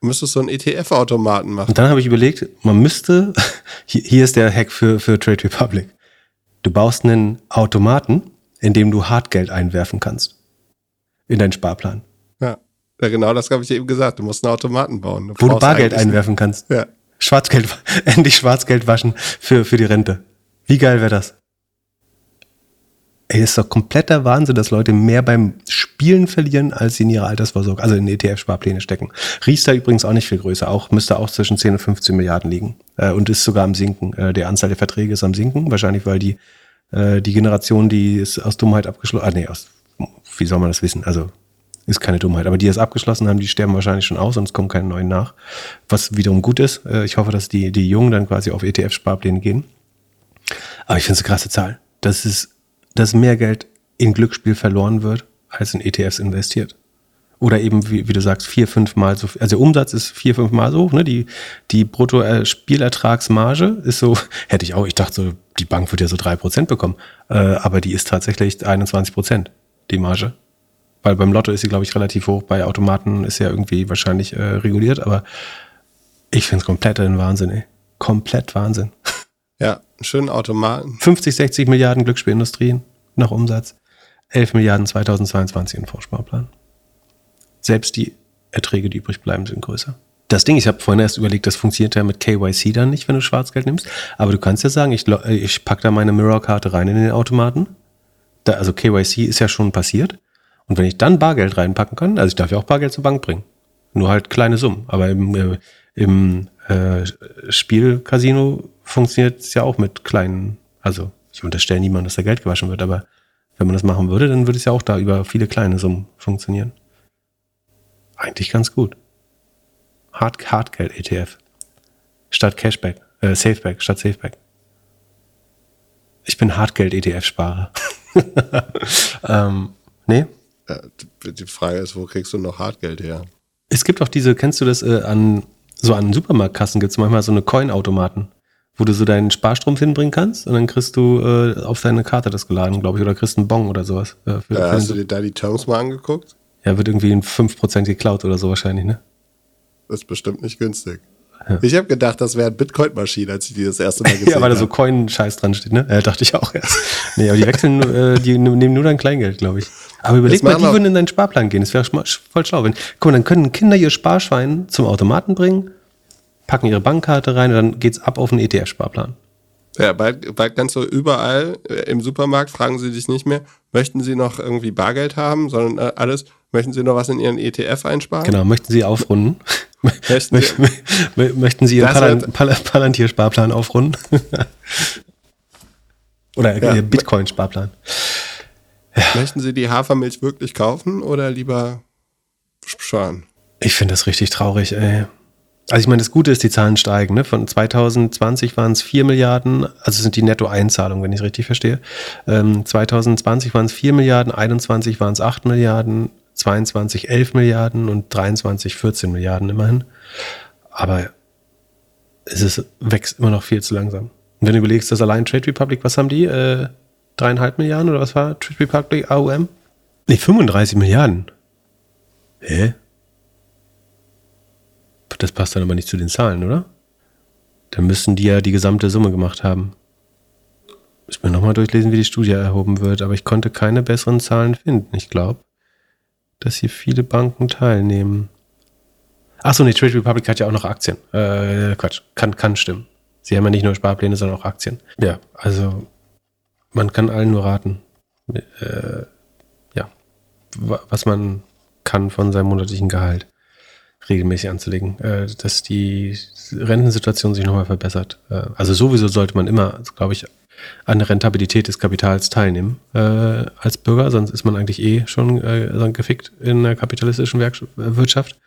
Du müsstest so einen ETF-Automaten machen. Und dann habe ich überlegt, man müsste, hier ist der Hack für, für Trade Republic. Du baust einen Automaten, in dem du Hartgeld einwerfen kannst. In deinen Sparplan. Ja, ja genau das habe ich eben gesagt. Du musst einen Automaten bauen. Du Wo du Bargeld einwerfen kannst. Ja. Schwarzgeld, endlich Schwarzgeld waschen für, für die Rente. Wie geil wäre das? Ey, das ist doch kompletter Wahnsinn, dass Leute mehr beim Spielen verlieren, als sie in ihre Altersvorsorge, also in ETF-Sparpläne stecken. Riester übrigens auch nicht viel größer, auch müsste auch zwischen 10 und 15 Milliarden liegen äh, und ist sogar am sinken. Äh, die Anzahl der Verträge ist am sinken, wahrscheinlich weil die äh, die Generation, die ist aus Dummheit abgeschlossen, ah nee, aus, wie soll man das wissen? Also ist keine Dummheit. Aber die es abgeschlossen haben, die sterben wahrscheinlich schon aus und es kommen keine neuen nach. Was wiederum gut ist. Äh, ich hoffe, dass die, die Jungen dann quasi auf ETF-Sparpläne gehen. Aber ich finde es eine krasse Zahl. Das ist, dass mehr Geld in Glücksspiel verloren wird, als in ETFs investiert. Oder eben, wie, wie du sagst, vier, fünf Mal so, also der Umsatz ist vier, fünf Mal so hoch, ne? Die, die Brutto-Spielertragsmarge ist so, hätte ich auch, ich dachte so, die Bank wird ja so drei Prozent bekommen. Äh, aber die ist tatsächlich 21 Prozent, die Marge. Weil beim Lotto ist sie, glaube ich, relativ hoch. Bei Automaten ist sie ja irgendwie wahrscheinlich äh, reguliert, aber ich finde es komplett ein Wahnsinn, ey. Komplett Wahnsinn. Ja, einen schönen Automaten. 50, 60 Milliarden Glücksspielindustrien nach Umsatz. 11 Milliarden 2022 im Vorsparplan. Selbst die Erträge, die übrig bleiben, sind größer. Das Ding, ich habe vorhin erst überlegt, das funktioniert ja mit KYC dann nicht, wenn du Schwarzgeld nimmst. Aber du kannst ja sagen, ich, ich pack da meine Mirror-Karte rein in den Automaten. Da, also KYC ist ja schon passiert. Und wenn ich dann Bargeld reinpacken kann, also ich darf ja auch Bargeld zur Bank bringen. Nur halt kleine Summen. Aber im, äh, im äh, Spielcasino funktioniert es ja auch mit kleinen, also ich unterstelle niemandem, dass da Geld gewaschen wird, aber wenn man das machen würde, dann würde es ja auch da über viele kleine Summen funktionieren. Eigentlich ganz gut. Hard, Hardgeld ETF. Statt Cashback, äh, Safeback, statt Safeback. Ich bin Hartgeld-ETF-Sparer. ähm, nee, die Frage ist, wo kriegst du noch Hartgeld her? Es gibt auch diese, kennst du das, äh, an so an Supermarktkassen gibt es manchmal so eine Coin-Automaten, wo du so deinen Sparstrom hinbringen kannst und dann kriegst du äh, auf deine Karte das geladen, glaube ich, oder kriegst einen Bon oder sowas. Äh, für, Ja, für hast du dir da die Terms mal angeguckt? ja, wird irgendwie in 5% geklaut oder so wahrscheinlich, ne? Das ist bestimmt nicht günstig. Ich habe gedacht, das wäre eine Bitcoin-Maschine, als ich die das erste Mal gesehen Ja, weil da so habe. Coin-Scheiß dran steht, ne? Äh, dachte ich auch erst. Nee, aber die wechseln, äh, die nehmen nur dein Kleingeld, glaube ich. Aber überleg mal, die würden in deinen Sparplan gehen. Das wäre voll schlau. Wenn, guck mal, dann können Kinder ihr Sparschwein zum Automaten bringen, packen ihre Bankkarte rein und dann geht's ab auf den ETF-Sparplan. Ja, bald, bald kannst du überall äh, im Supermarkt fragen sie dich nicht mehr, möchten sie noch irgendwie Bargeld haben, sondern äh, alles, möchten sie noch was in ihren ETF einsparen? Genau, möchten Sie aufrunden? Möchten möchten Sie Ihren Palan Pal Palantir-Sparplan aufrunden? Oder Ja. Ihr Bitcoin-Sparplan. möchten sie die Hafermilch wirklich kaufen oder lieber sparen? Ich finde das richtig traurig, ey. Also ich meine, das Gute ist, die Zahlen steigen. Ne? Von 2020 waren es 4 Milliarden, also sind die Nettoeinzahlungen, wenn ich es richtig verstehe. Ähm, 2020 waren es 4 Milliarden, 21 waren es 8 Milliarden, 22 11 Milliarden und 23 14 Milliarden immerhin. Aber es ist, wächst immer noch viel zu langsam. Und wenn du überlegst, dass allein Trade Republic, was haben die? Äh, dreieinhalb Milliarden oder was war Trade Republic AUM? Nee, 35 Milliarden. Hä? Das passt dann aber nicht zu den Zahlen, oder? Dann müssten die ja die gesamte Summe gemacht haben. Müssen wir nochmal durchlesen, wie die Studie erhoben wird, aber ich konnte keine besseren Zahlen finden. Ich glaube, dass hier viele Banken teilnehmen. Achso, nee, Trade Republic hat ja auch noch Aktien. Äh, Quatsch, kann, kann stimmen. Sie haben ja nicht nur Sparpläne, sondern auch Aktien. Ja, also man kann allen nur raten. Äh, ja, wa- was man kann von seinem monatlichen Gehalt regelmäßig anzulegen, äh, dass die Rentensituation sich nochmal verbessert. Äh, also sowieso sollte man immer, glaube ich, an der Rentabilität des Kapitals teilnehmen äh, als Bürger, sonst ist man eigentlich eh schon äh, gefickt in der kapitalistischen Werk Wirtschaft.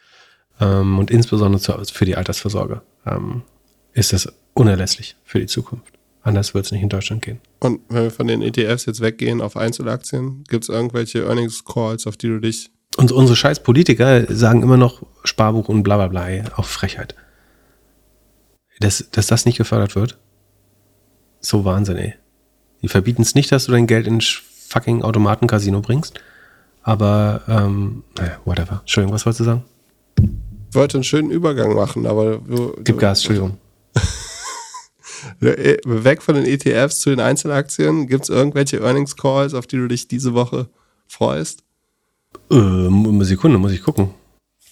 Ähm, und insbesondere zu, für die Altersvorsorge ähm, ist das unerlässlich für die Zukunft. Anders wird es nicht in Deutschland gehen. Und wenn wir von den ETFs jetzt weggehen auf Einzelaktien, gibt es irgendwelche Earnings Calls, auf die du dich Und unsere scheiß Politiker sagen immer noch Sparbuch und bla bla bla, auch Frechheit. Dass, dass das nicht gefördert wird, so Wahnsinn, ey. Die verbieten es nicht, dass du dein Geld in fucking Automaten-Casino bringst, aber, ähm, naja, whatever. Entschuldigung, was wolltest du sagen? Ich wollte einen schönen Übergang machen, aber du, Gib Gas, Entschuldigung. Äh, Weg von den ETFs zu den Einzelaktien. Gibt es irgendwelche Earnings Calls, auf die du dich diese Woche freust? Ähm, Sekunde, muss ich gucken.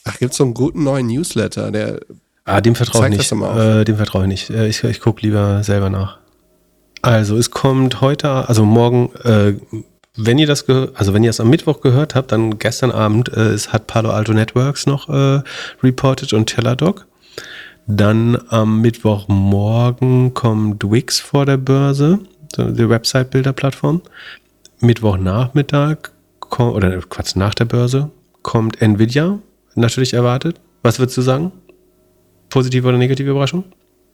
Ach, gibt es so einen guten neuen Newsletter, der Ah, dem vertraue ich nicht. Äh, dem vertraue ich nicht. Äh, ich ich gucke lieber selber nach. Also, es kommt heute, also morgen, äh, wenn ihr das, also wenn ihr es am Mittwoch gehört habt, dann gestern Abend, äh, es hat Palo Alto Networks noch äh, reported und Teladoc. Dann am Mittwochmorgen kommt Wix vor der Börse, die Website-Builder-Plattform. Mittwochnachmittag, oder Quatsch, nach der Börse, kommt Nvidia, natürlich erwartet. Was würdest du sagen? Positive oder negative Überraschung?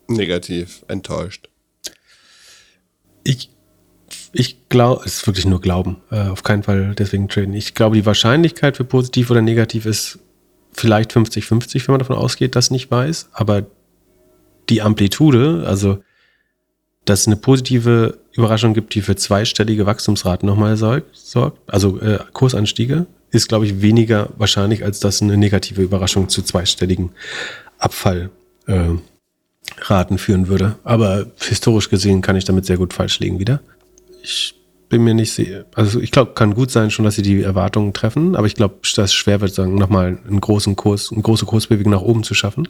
negativ enttäuscht. Ich, ich glaube, es ist wirklich nur Glauben. Äh, auf keinen Fall deswegen traden. Ich glaube, die Wahrscheinlichkeit für positiv oder negativ ist vielleicht 50-50, wenn man davon ausgeht, dass nicht weiß. Aber die Amplitude, also dass es eine positive Überraschung gibt, die für zweistellige Wachstumsraten nochmal sorgt, also äh, Kursanstiege, ist, glaube ich, weniger wahrscheinlich, als dass eine negative Überraschung zu zweistelligen Abfall äh, Raten führen würde. Aber historisch gesehen kann ich damit sehr gut falsch liegen wieder. Ich bin mir nicht sicher. Also ich glaube, kann gut sein schon, dass sie die Erwartungen treffen, aber ich glaube, dass es schwer wird, sagen, nochmal einen großen Kurs, eine große Kursbewegung nach oben zu schaffen.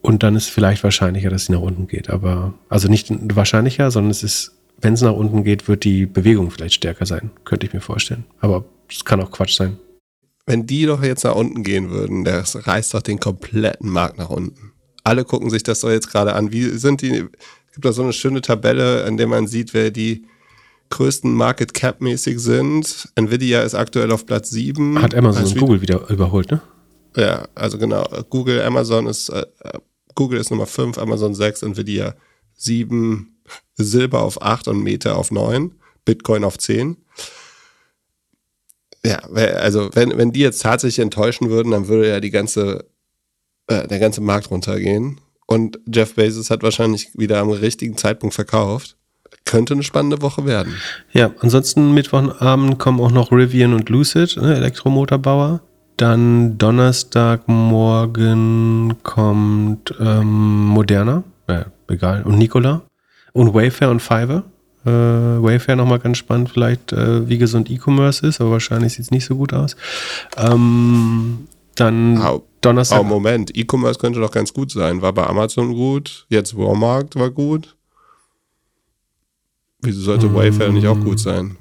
Und dann ist vielleicht wahrscheinlicher, dass sie nach unten geht. Aber also nicht wahrscheinlicher, sondern es ist, wenn es nach unten geht, wird die Bewegung vielleicht stärker sein. Könnte ich mir vorstellen. Aber es kann auch Quatsch sein. Wenn die doch jetzt nach unten gehen würden, das reißt doch den kompletten Markt nach unten. Alle gucken sich das doch jetzt gerade an. Wie sind die? Es gibt da so eine schöne Tabelle, in der man sieht, wer die größten Market Cap mäßig sind. Nvidia ist aktuell auf Platz 7. Hat Amazon und Google wieder überholt, ne? Ja, also genau. Google, Amazon ist, äh, äh, Google ist Nummer 5, Amazon 6, Nvidia 7, Silber auf 8 und Meta auf 9, Bitcoin auf 10. Ja, also wenn, wenn die jetzt tatsächlich enttäuschen würden, dann würde ja die ganze, äh, der ganze Markt runtergehen. und Jeff Bezos hat wahrscheinlich wieder am richtigen Zeitpunkt verkauft. Könnte eine spannende Woche werden. Ja, ansonsten Mittwochabend kommen auch noch Rivian und Lucid, ne, Elektromotorbauer. Dann Donnerstagmorgen kommt ähm, Moderna, ja, egal, und Nikola. Und Wayfair und Fiverr. Äh, Wayfair nochmal ganz spannend, vielleicht äh, wie gesund E-Commerce ist, aber wahrscheinlich sieht es nicht so gut aus. Ähm, dann Au, Donnerstag. Oh, Moment, E-Commerce könnte doch ganz gut sein. War bei Amazon gut, jetzt Walmart war gut. Wieso sollte Wayfair nicht auch gut sein?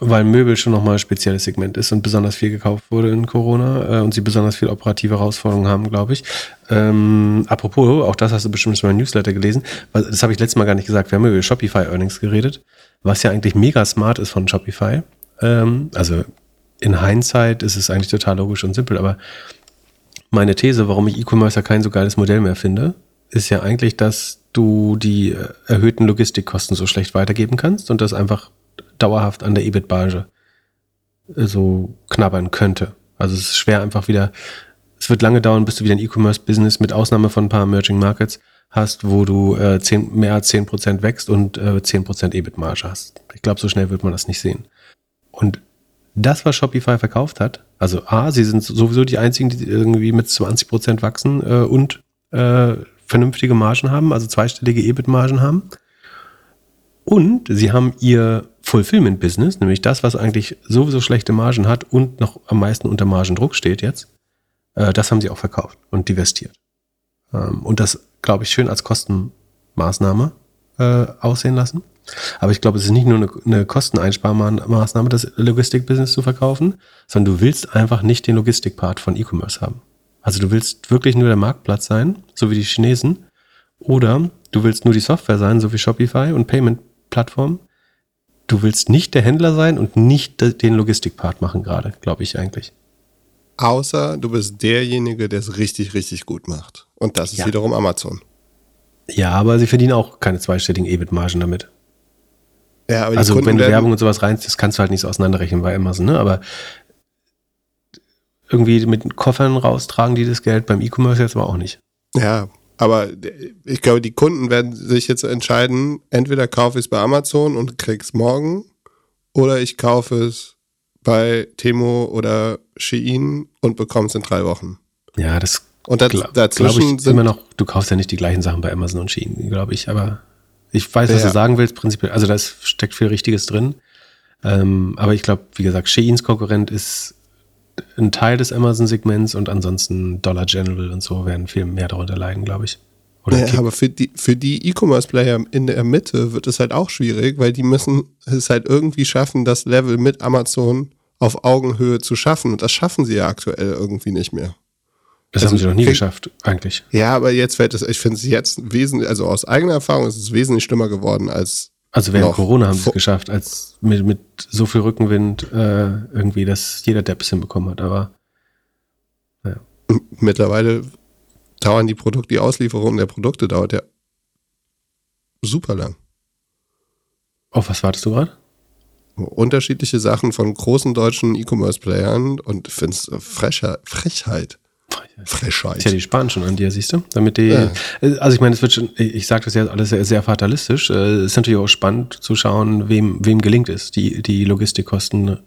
weil Möbel schon nochmal ein spezielles Segment ist und besonders viel gekauft wurde in Corona äh, und sie besonders viel operative Herausforderungen haben, glaube ich. Ähm, apropos, auch das hast du bestimmt schon mal im Newsletter gelesen, das habe ich letztes Mal gar nicht gesagt, wir haben über Shopify Earnings geredet, was ja eigentlich mega smart ist von Shopify. Ähm, also in Hindsight ist es eigentlich total logisch und simpel, aber meine These, warum ich E-Commerce kein so geiles Modell mehr finde, ist ja eigentlich, dass du die äh, erhöhten Logistikkosten so schlecht weitergeben kannst und das einfach dauerhaft an der EBIT-Marge äh, so knabbern könnte. Also es ist schwer einfach wieder, es wird lange dauern, bis du wieder ein E-Commerce-Business mit Ausnahme von ein paar Emerging Markets hast, wo du äh, 10, mehr als 10% wächst und äh, 10% EBIT-Marge hast. Ich glaube, so schnell wird man das nicht sehen. Und das, was Shopify verkauft hat, also A, sie sind sowieso die einzigen, die irgendwie mit 20% wachsen äh, und äh, vernünftige Margen haben, also zweistellige EBIT-Margen haben. Und sie haben ihr Fulfillment-Business, nämlich das, was eigentlich sowieso schlechte Margen hat und noch am meisten unter Margendruck steht jetzt, äh, das haben sie auch verkauft und divestiert. Ähm, und das, glaube ich, schön als Kostenmaßnahme äh, aussehen lassen. Aber ich glaube, es ist nicht nur eine, eine Kosteneinsparmaßnahme, das Logistik-Business zu verkaufen, sondern du willst einfach nicht den Logistik-Part von E-Commerce haben. Also du willst wirklich nur der Marktplatz sein, so wie die Chinesen, oder du willst nur die Software sein, so wie Shopify und Payment-Plattformen, du willst nicht der Händler sein und nicht den Logistikpart machen gerade, glaube ich eigentlich. Außer du bist derjenige, der es richtig, richtig gut macht. Und das ist Ja. wiederum Amazon. Ja, aber sie verdienen auch keine zweistelligen EBIT-Margen damit. Ja, aber Also Kunden wenn du Werbung und sowas rein, das kannst du halt nicht so auseinanderrechnen bei Amazon, ne? Aber irgendwie mit Koffern raustragen die das Geld beim E-Commerce jetzt aber auch nicht. Ja, aber ich glaube, die Kunden werden sich jetzt entscheiden, entweder kaufe ich es bei Amazon und krieg's morgen oder ich kaufe es bei Temo oder Shein und bekomme es in drei Wochen. Ja, das Und gla- glaub dazwischen ich sind immer noch, du kaufst ja nicht die gleichen Sachen bei Amazon und Shein, glaube ich, aber ich weiß, was Ja. du sagen willst, prinzipiell, also da steckt viel Richtiges drin. Ähm, aber ich glaube, wie gesagt, Sheins Konkurrent ist ein Teil des Amazon-Segments und ansonsten Dollar General und so werden viel mehr darunter leiden, glaube ich. Oder Ja, Kick- aber für die, für die E-Commerce-Player in der Mitte wird es halt auch schwierig, weil die müssen es halt irgendwie schaffen, das Level mit Amazon auf Augenhöhe zu schaffen. Und das schaffen sie ja aktuell irgendwie nicht mehr. Das also haben sie noch nie krieg- geschafft, eigentlich. Ja, aber jetzt fällt es, ich finde es jetzt wesentlich, also aus eigener Erfahrung ist es wesentlich schlimmer geworden als, Also während Corona haben sie es geschafft, als mit, mit so viel Rückenwind äh, irgendwie, dass jeder Depp es hinbekommen hat. Aber m- mittlerweile dauern die Produkte, die Auslieferung der Produkte dauert ja super lang. auf was wartest du gerade? Unterschiedliche Sachen von großen deutschen E-Commerce-Playern und ich finde es Frechheit. Frechheit. Frechheit. Tja, die sparen schon an dir, siehst du? Damit die, Ja. äh, also ich meine, es wird schon, ich sage das ja alles sehr, sehr fatalistisch. Es ist natürlich auch spannend zu schauen, wem, wem gelingt es, die, die Logistikkosten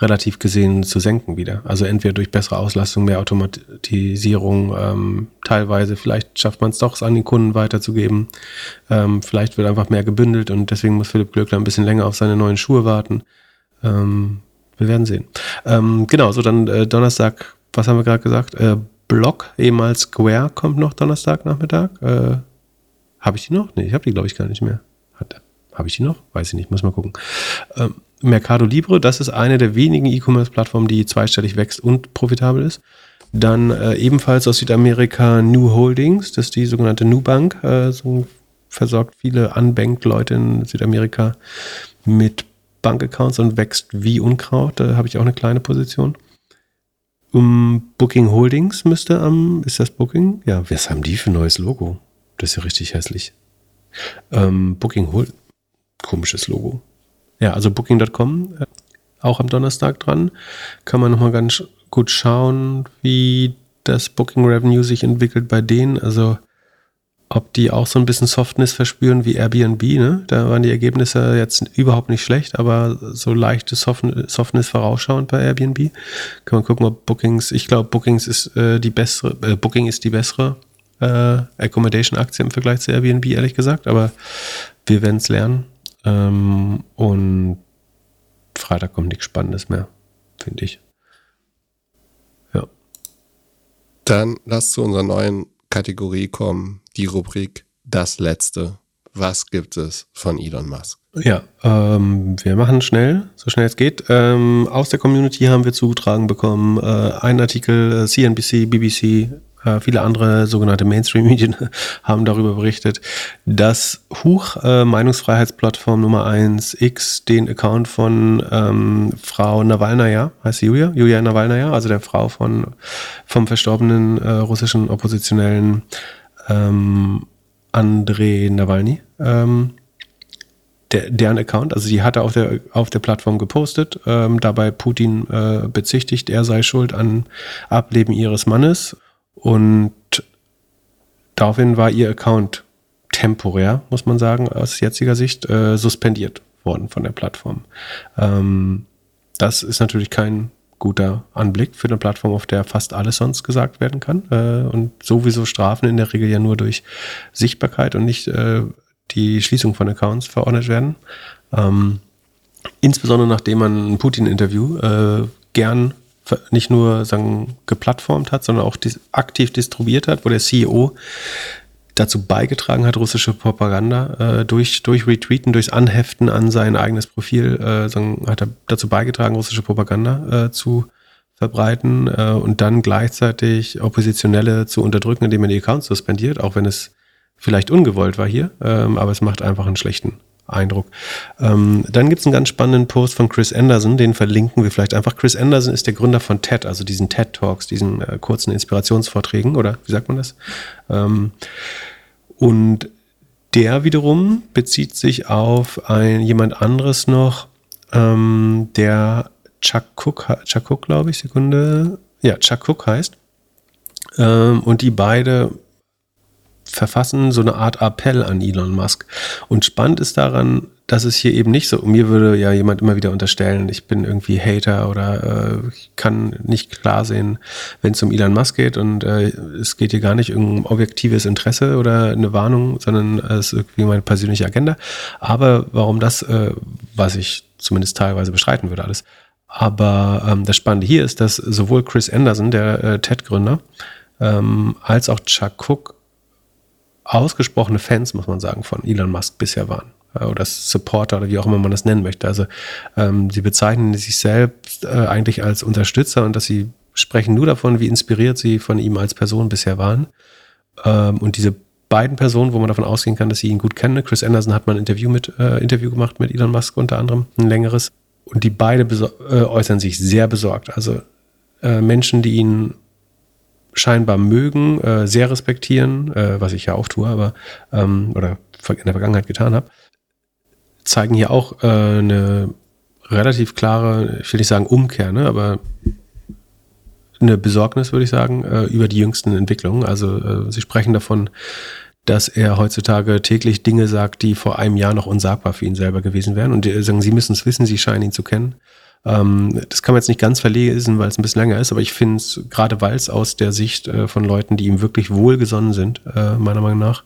relativ gesehen zu senken wieder. Also entweder durch bessere Auslastung, mehr Automatisierung, ähm, teilweise, vielleicht schafft man es doch, es an den Kunden weiterzugeben. Ähm, vielleicht wird einfach mehr gebündelt und deswegen muss Philipp Glöckler ein bisschen länger auf seine neuen Schuhe warten. Ähm, wir werden sehen. Ähm, genau, so dann äh, Donnerstag, was haben wir gerade gesagt? Äh, Block, ehemals Square, kommt noch Donnerstagnachmittag. Äh, habe ich die noch? Nee, ich habe die, glaube ich, gar nicht mehr. Habe ich die noch? Weiß ich nicht, muss mal gucken. Ähm, Mercado Libre, das ist eine der wenigen E-Commerce-Plattformen, die zweistellig wächst und profitabel ist. Dann äh, ebenfalls aus Südamerika New Holdings, das ist die sogenannte Nubank, äh, so versorgt viele unbanked Leute in Südamerika mit Bankaccounts und wächst wie Unkraut. Da habe ich auch eine kleine Position. Um, Booking Holdings müsste am, ist das Booking? Ja, was haben die für ein neues Logo? Das ist ja richtig hässlich. Ähm, Booking Holdings, komisches Logo. Ja, also Booking.com, äh, auch am Donnerstag dran. Kann man nochmal ganz gut schauen, wie das Booking Revenue sich entwickelt bei denen. Also ob die auch so ein bisschen Softness verspüren wie Airbnb. Ne? Da waren die Ergebnisse jetzt überhaupt nicht schlecht, aber so leichte Softness vorausschauend bei Airbnb. Kann man gucken, ob Bookings, ich glaube, Bookings ist äh, die bessere, äh, Booking ist die bessere äh, Accommodation-Aktie im Vergleich zu Airbnb, ehrlich gesagt, aber wir werden es lernen. Ähm, und Freitag kommt nichts Spannendes mehr, finde ich. Ja. Dann lass zu unserer neuen Kategorie kommen, die Rubrik Das Letzte. Was gibt es von Elon Musk? Ja, ähm, wir machen schnell, so schnell es geht. Ähm, aus der Community haben wir zugetragen bekommen, äh, einen Artikel, CNBC, äh, BBC, äh, viele andere sogenannte Mainstream-Medien haben darüber berichtet, dass Huch, äh, Meinungsfreiheitsplattform Nummer 1, X, den Account von ähm, Frau Nawalnaja, heißt sie Julia? Julia Nawalnaja, also der Frau von, vom verstorbenen äh, russischen Oppositionellen ähm, Andrei Nawalny, ähm, der, deren Account, also die hatte auf der, auf der Plattform gepostet, ähm, dabei Putin äh, bezichtigt, er sei schuld an Ableben ihres Mannes und daraufhin war ihr Account temporär, muss man sagen, aus jetziger Sicht, äh, suspendiert worden von der Plattform. Ähm, das ist natürlich kein guter Anblick für eine Plattform, auf der fast alles sonst gesagt werden kann. Äh, und sowieso Strafen in der Regel ja nur durch Sichtbarkeit und nicht äh, die Schließung von Accounts verordnet werden. Ähm, insbesondere nachdem man ein Putin-Interview äh, gern nicht nur sagen, geplattformt hat, sondern auch dis aktiv distribuiert hat, wo der CEO dazu beigetragen hat, russische Propaganda äh, durch, durch Retweeten, durchs Anheften an sein eigenes Profil, äh, sagen, hat er dazu beigetragen, russische Propaganda äh, zu verbreiten äh, und dann gleichzeitig Oppositionelle zu unterdrücken, indem er die Accounts suspendiert, auch wenn es vielleicht ungewollt war hier, ähm, aber es macht einfach einen schlechten Eindruck. Ähm, dann gibt es einen ganz spannenden Post von Chris Anderson, den verlinken wir vielleicht einfach. Chris Anderson ist der Gründer von TED, also diesen TED Talks, diesen äh, kurzen Inspirationsvorträgen, oder wie sagt man das? Ähm, und der wiederum bezieht sich auf ein, jemand anderes noch, ähm, der Chuck Cook, Chuck Cook, glaube ich, Sekunde. Ja, Chuck Cook heißt. Ähm, und die beide verfassen so eine Art Appell an Elon Musk. Und spannend ist daran, dass es hier eben nicht so, mir würde ja jemand immer wieder unterstellen, ich bin irgendwie Hater oder äh, ich kann nicht klar sehen, wenn es um Elon Musk geht und äh, es geht hier gar nicht um objektives Interesse oder eine Warnung, sondern es ist irgendwie meine persönliche Agenda. Aber warum das, äh, was ich zumindest teilweise bestreiten würde alles. Aber ähm, das Spannende hier ist, dass sowohl Chris Anderson, der äh, TED-Gründer, ähm, als auch Chuck Cook ausgesprochene Fans, muss man sagen, von Elon Musk bisher waren. Äh, oder Supporter oder wie auch immer man das nennen möchte. Also ähm, sie bezeichnen sich selbst äh, eigentlich als Unterstützer und dass sie sprechen nur davon, wie inspiriert sie von ihm als Person bisher waren. Ähm, und diese beiden Personen, wo man davon ausgehen kann, dass sie ihn gut kennen. Chris Anderson hat mal ein Interview mit äh, Interview gemacht mit Elon Musk unter anderem, ein längeres. Und die beide äh, äußern sich sehr besorgt. Also äh, Menschen, die ihn scheinbar mögen, äh, sehr respektieren, äh, was ich ja auch tue, aber ähm, oder in der Vergangenheit getan habe, zeigen hier auch äh, eine relativ klare, ich will nicht sagen Umkehr, ne, aber eine Besorgnis, würde ich sagen, äh, über die jüngsten Entwicklungen. Also äh, sie sprechen davon, dass er heutzutage täglich Dinge sagt, die vor einem Jahr noch unsagbar für ihn selber gewesen wären. Und äh, sagen, sie müssen es wissen, sie scheinen ihn zu kennen. Ähm, das kann man jetzt nicht ganz verlesen, weil es ein bisschen länger ist, aber ich finde es, gerade weil es aus der Sicht äh, von Leuten, die ihm wirklich wohlgesonnen sind, äh, meiner Meinung nach,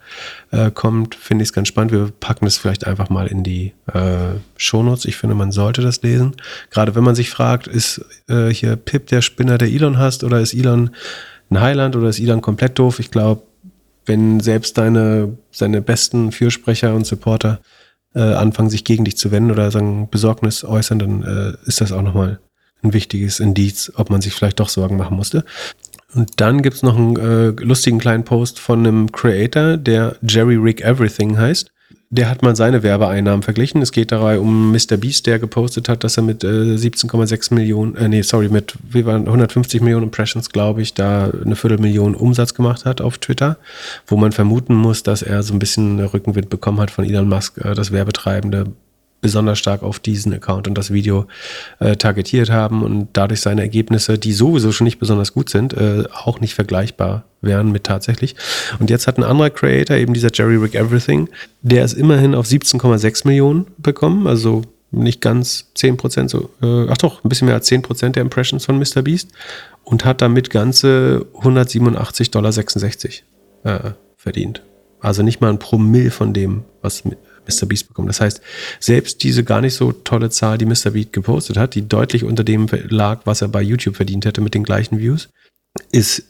äh, kommt, finde ich es ganz spannend. Wir packen es vielleicht einfach mal in die äh, Shownotes. Ich finde, man sollte das lesen. Gerade wenn man sich fragt, ist äh, hier Pip der Spinner, der Elon hast, oder ist Elon ein Heiland oder ist Elon komplett doof? Ich glaube, wenn selbst deine, seine besten Fürsprecher und Supporter äh, anfangen, sich gegen dich zu wenden oder sagen Besorgnis äußern, dann äh, ist das auch nochmal ein wichtiges Indiz, ob man sich vielleicht doch Sorgen machen musste. Und dann gibt's noch einen äh, lustigen kleinen Post von einem Creator, der Jerry Rick Everything heißt der hat mal seine Werbeeinnahmen verglichen. Es geht dabei um Mr. Beast, der gepostet hat, dass er mit äh, 17,6 Millionen, äh, nee, sorry, mit wie waren 150 Millionen Impressions, glaube ich, da eine Viertelmillion Umsatz gemacht hat auf Twitter, wo man vermuten muss, dass er so ein bisschen Rückenwind bekommen hat von Elon Musk, äh, das Werbetreibende besonders stark auf diesen Account und das Video äh, targetiert haben und dadurch seine Ergebnisse, die sowieso schon nicht besonders gut sind, äh, auch nicht vergleichbar wären mit tatsächlich. Und jetzt hat ein anderer Creator, eben dieser Jerry Rick Everything, der ist immerhin auf 17,6 Millionen bekommen, also nicht ganz 10 Prozent, so, äh, ach doch, ein bisschen mehr als 10 Prozent der Impressions von Mr. Beast und hat damit ganze 187,66 Dollar äh, verdient. Also nicht mal ein Promille von dem, was Mr. Beast bekommt. Das heißt, selbst diese gar nicht so tolle Zahl, die Mr. Beast gepostet hat, die deutlich unter dem lag, was er bei YouTube verdient hätte mit den gleichen Views, ist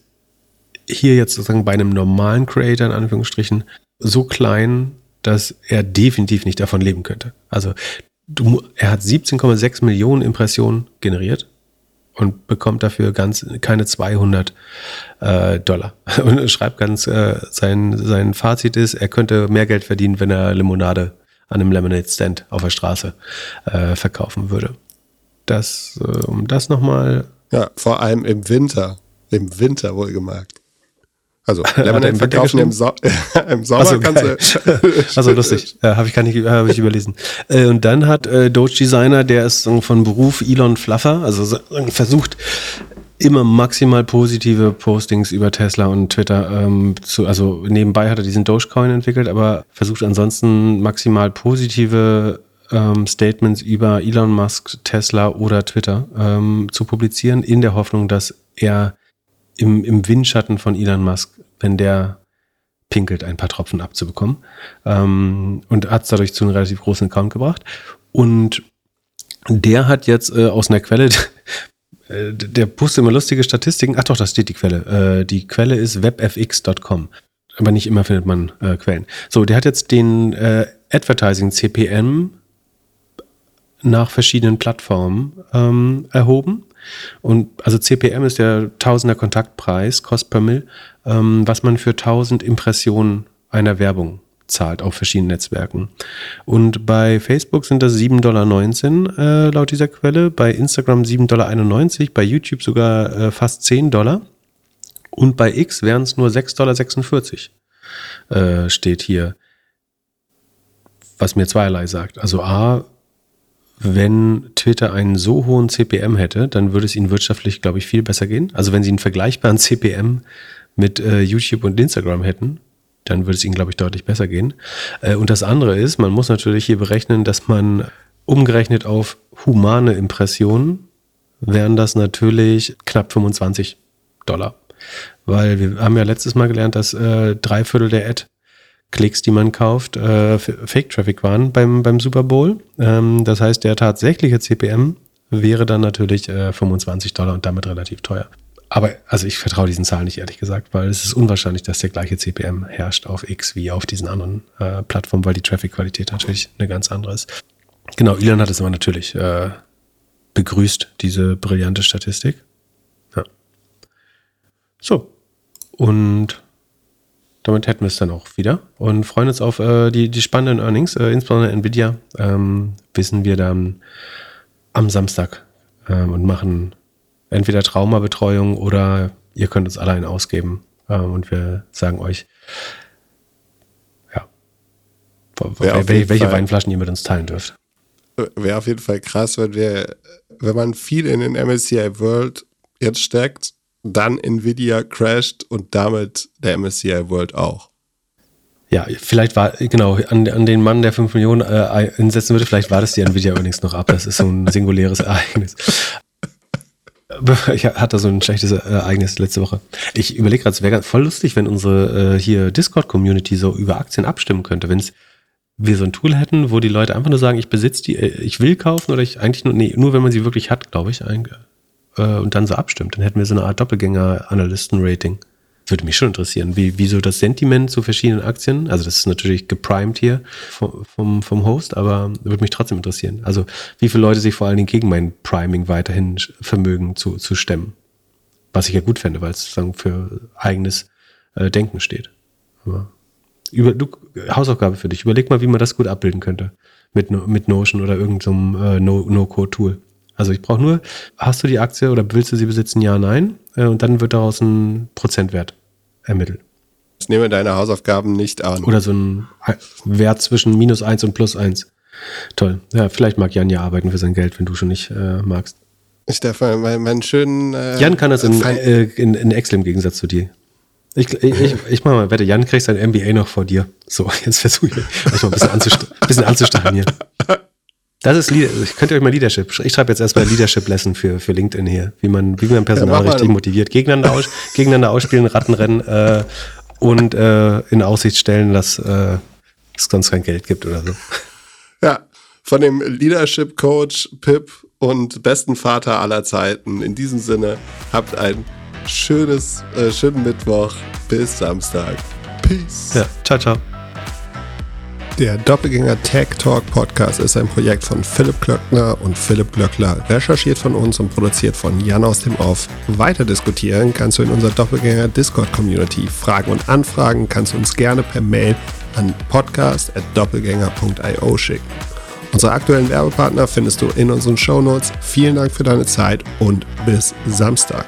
hier jetzt sozusagen bei einem normalen Creator in Anführungsstrichen so klein, dass er definitiv nicht davon leben könnte. Also du, er hat 17,6 Millionen Impressionen generiert und bekommt dafür ganz keine 200 äh, Dollar. Und schreibt ganz, äh, sein, sein Fazit ist, er könnte mehr Geld verdienen, wenn er Limonade an einem Lemonade Stand auf der Straße äh, verkaufen würde. Das, äh, um das nochmal. Ja, vor allem im Winter. Im Winter wohlgemerkt. Also Lemonade verkaufen im, so im Sommer also, kannst du. also lustig, ja, habe ich gar nicht, habe ich überlesen. Äh, und dann hat äh, Doge Designer, der ist von Beruf Elon Fluffer, also versucht immer maximal positive Postings über Tesla und Twitter ähm, zu, also nebenbei hat er diesen Dogecoin entwickelt, aber versucht ansonsten maximal positive ähm, Statements über Elon Musk, Tesla oder Twitter ähm, zu publizieren, in der Hoffnung, dass er im, im Windschatten von Elon Musk, wenn der pinkelt, ein paar Tropfen abzubekommen. Ähm, und hat es dadurch zu einem relativ großen Account gebracht. Und der hat jetzt äh, aus einer Quelle, äh, der postet immer lustige Statistiken. Ach doch, da steht die Quelle. Äh, die Quelle ist webfx.com. Aber nicht immer findet man äh, Quellen. So, der hat jetzt den äh, Advertising CPM nach verschiedenen Plattformen ähm, erhoben und also CPM ist der Tausender Kontaktpreis, Cost per Mill, ähm, was man für 1000 Impressionen einer Werbung zahlt auf verschiedenen Netzwerken. Und bei Facebook sind das 7,19 Dollar äh, laut dieser Quelle, bei Instagram 7,91 Dollar, bei YouTube sogar äh, fast 10 Dollar und bei X wären es nur 6,46 Dollar, äh, steht hier. Was mir zweierlei sagt. Also A, wenn Twitter einen so hohen CPM hätte, dann würde es ihnen wirtschaftlich, glaube ich, viel besser gehen. Also wenn sie einen vergleichbaren CPM mit äh, YouTube und Instagram hätten, dann würde es ihnen, glaube ich, deutlich besser gehen. Äh, und das andere ist, man muss natürlich hier berechnen, dass man umgerechnet auf humane Impressionen wären das natürlich knapp 25 Dollar. Weil wir haben ja letztes Mal gelernt, dass äh, drei Viertel der Ad Klicks, die man kauft, äh, Fake-Traffic waren beim, beim Super Bowl. Ähm, das heißt, der tatsächliche CPM wäre dann natürlich äh, 25 Dollar und damit relativ teuer. Aber also ich vertraue diesen Zahlen nicht ehrlich gesagt, weil es ist unwahrscheinlich, dass der gleiche CPM herrscht auf X wie auf diesen anderen äh, Plattformen, weil die Traffic-Qualität natürlich eine ganz andere ist. Genau, Elon hat es aber natürlich äh, begrüßt, diese brillante Statistik. Ja. So. Und damit hätten wir es dann auch wieder und freuen uns auf äh, die, die spannenden Earnings, äh, insbesondere Nvidia. Ähm, wissen wir dann am Samstag ähm, und machen entweder Traumabetreuung oder ihr könnt uns allein ausgeben ähm, und wir sagen euch, ja, welche, welche Weinflaschen ihr mit uns teilen dürft. Wäre auf jeden Fall krass, wenn wir, wenn man viel in den MSCI World jetzt steckt dann Nvidia crasht und damit der MSCI World auch. Ja, vielleicht war, genau, an, an den Mann, der 5 Millionen äh, einsetzen würde, vielleicht war das die Nvidia übrigens noch ab. Das ist so ein singuläres Ereignis. Ich hatte so ein schlechtes äh, Ereignis letzte Woche. Ich überlege gerade, es wäre voll lustig, wenn unsere äh, hier Discord-Community so über Aktien abstimmen könnte. Wenn wir so ein Tool hätten, wo die Leute einfach nur sagen, ich besitze die, äh, ich will kaufen oder ich eigentlich nur, nee, nur wenn man sie wirklich hat, glaube ich, äh, und dann so abstimmt. Dann hätten wir so eine Art Doppelgänger-Analysten-Rating. Würde mich schon interessieren, wie, wie so das Sentiment zu verschiedenen Aktien, also das ist natürlich geprimed hier vom, vom, vom Host, aber würde mich trotzdem interessieren. Also wie viele Leute sich vor allen Dingen gegen mein Priming weiterhin vermögen zu, zu stemmen. Was ich ja gut fände, weil es sozusagen für eigenes äh, Denken steht. Aber über, du, Hausaufgabe für dich. Überleg mal, wie man das gut abbilden könnte. Mit, mit Notion oder irgendeinem so äh, No-Code-Tool. Also ich brauche nur, hast du die Aktie oder willst du sie besitzen? Ja, nein. Äh, und dann wird daraus ein Prozentwert ermittelt. Ich nehme deine Hausaufgaben nicht an. Oder so ein Wert zwischen minus eins und plus eins. Toll. Ja, vielleicht mag Jan ja arbeiten für sein Geld, wenn du schon nicht äh, magst. Ich darf mal meinen, meinen schönen. Äh, Jan kann das in, äh, in, in, Excel im Gegensatz zu dir. Ich, ich, ich, ich mach mal, wette, Jan kriegt sein MBA noch vor dir. So, jetzt versuche ich euch mal ein bisschen, anzust bisschen anzustacheln hier. Das ist, könnt ihr euch mal Leadership. Ich schreibe jetzt erstmal Leadership Lesson für, für LinkedIn hier, wie man, wie man Personal ja, richtig motiviert. Gegeneinander, aus, gegeneinander ausspielen, Rattenrennen äh, und äh, in Aussicht stellen, dass äh, es sonst kein Geld gibt oder so. Ja, von dem Leadership Coach Pip und besten Vater aller Zeiten. In diesem Sinne, habt ein schönes, äh, schönen Mittwoch. Bis Samstag. Peace. Ja, ciao, ciao. Der Doppelgänger Tech Talk Podcast ist ein Projekt von Philipp Glöckner und Philipp Glöckler, recherchiert von uns und produziert von Jan aus dem Off. Weiter diskutieren kannst du in unserer Doppelgänger Discord Community. Fragen und Anfragen kannst du uns gerne per Mail an podcast.doppelgänger.io schicken. Unsere aktuellen Werbepartner findest du in unseren Shownotes. Vielen Dank für deine Zeit und bis Samstag.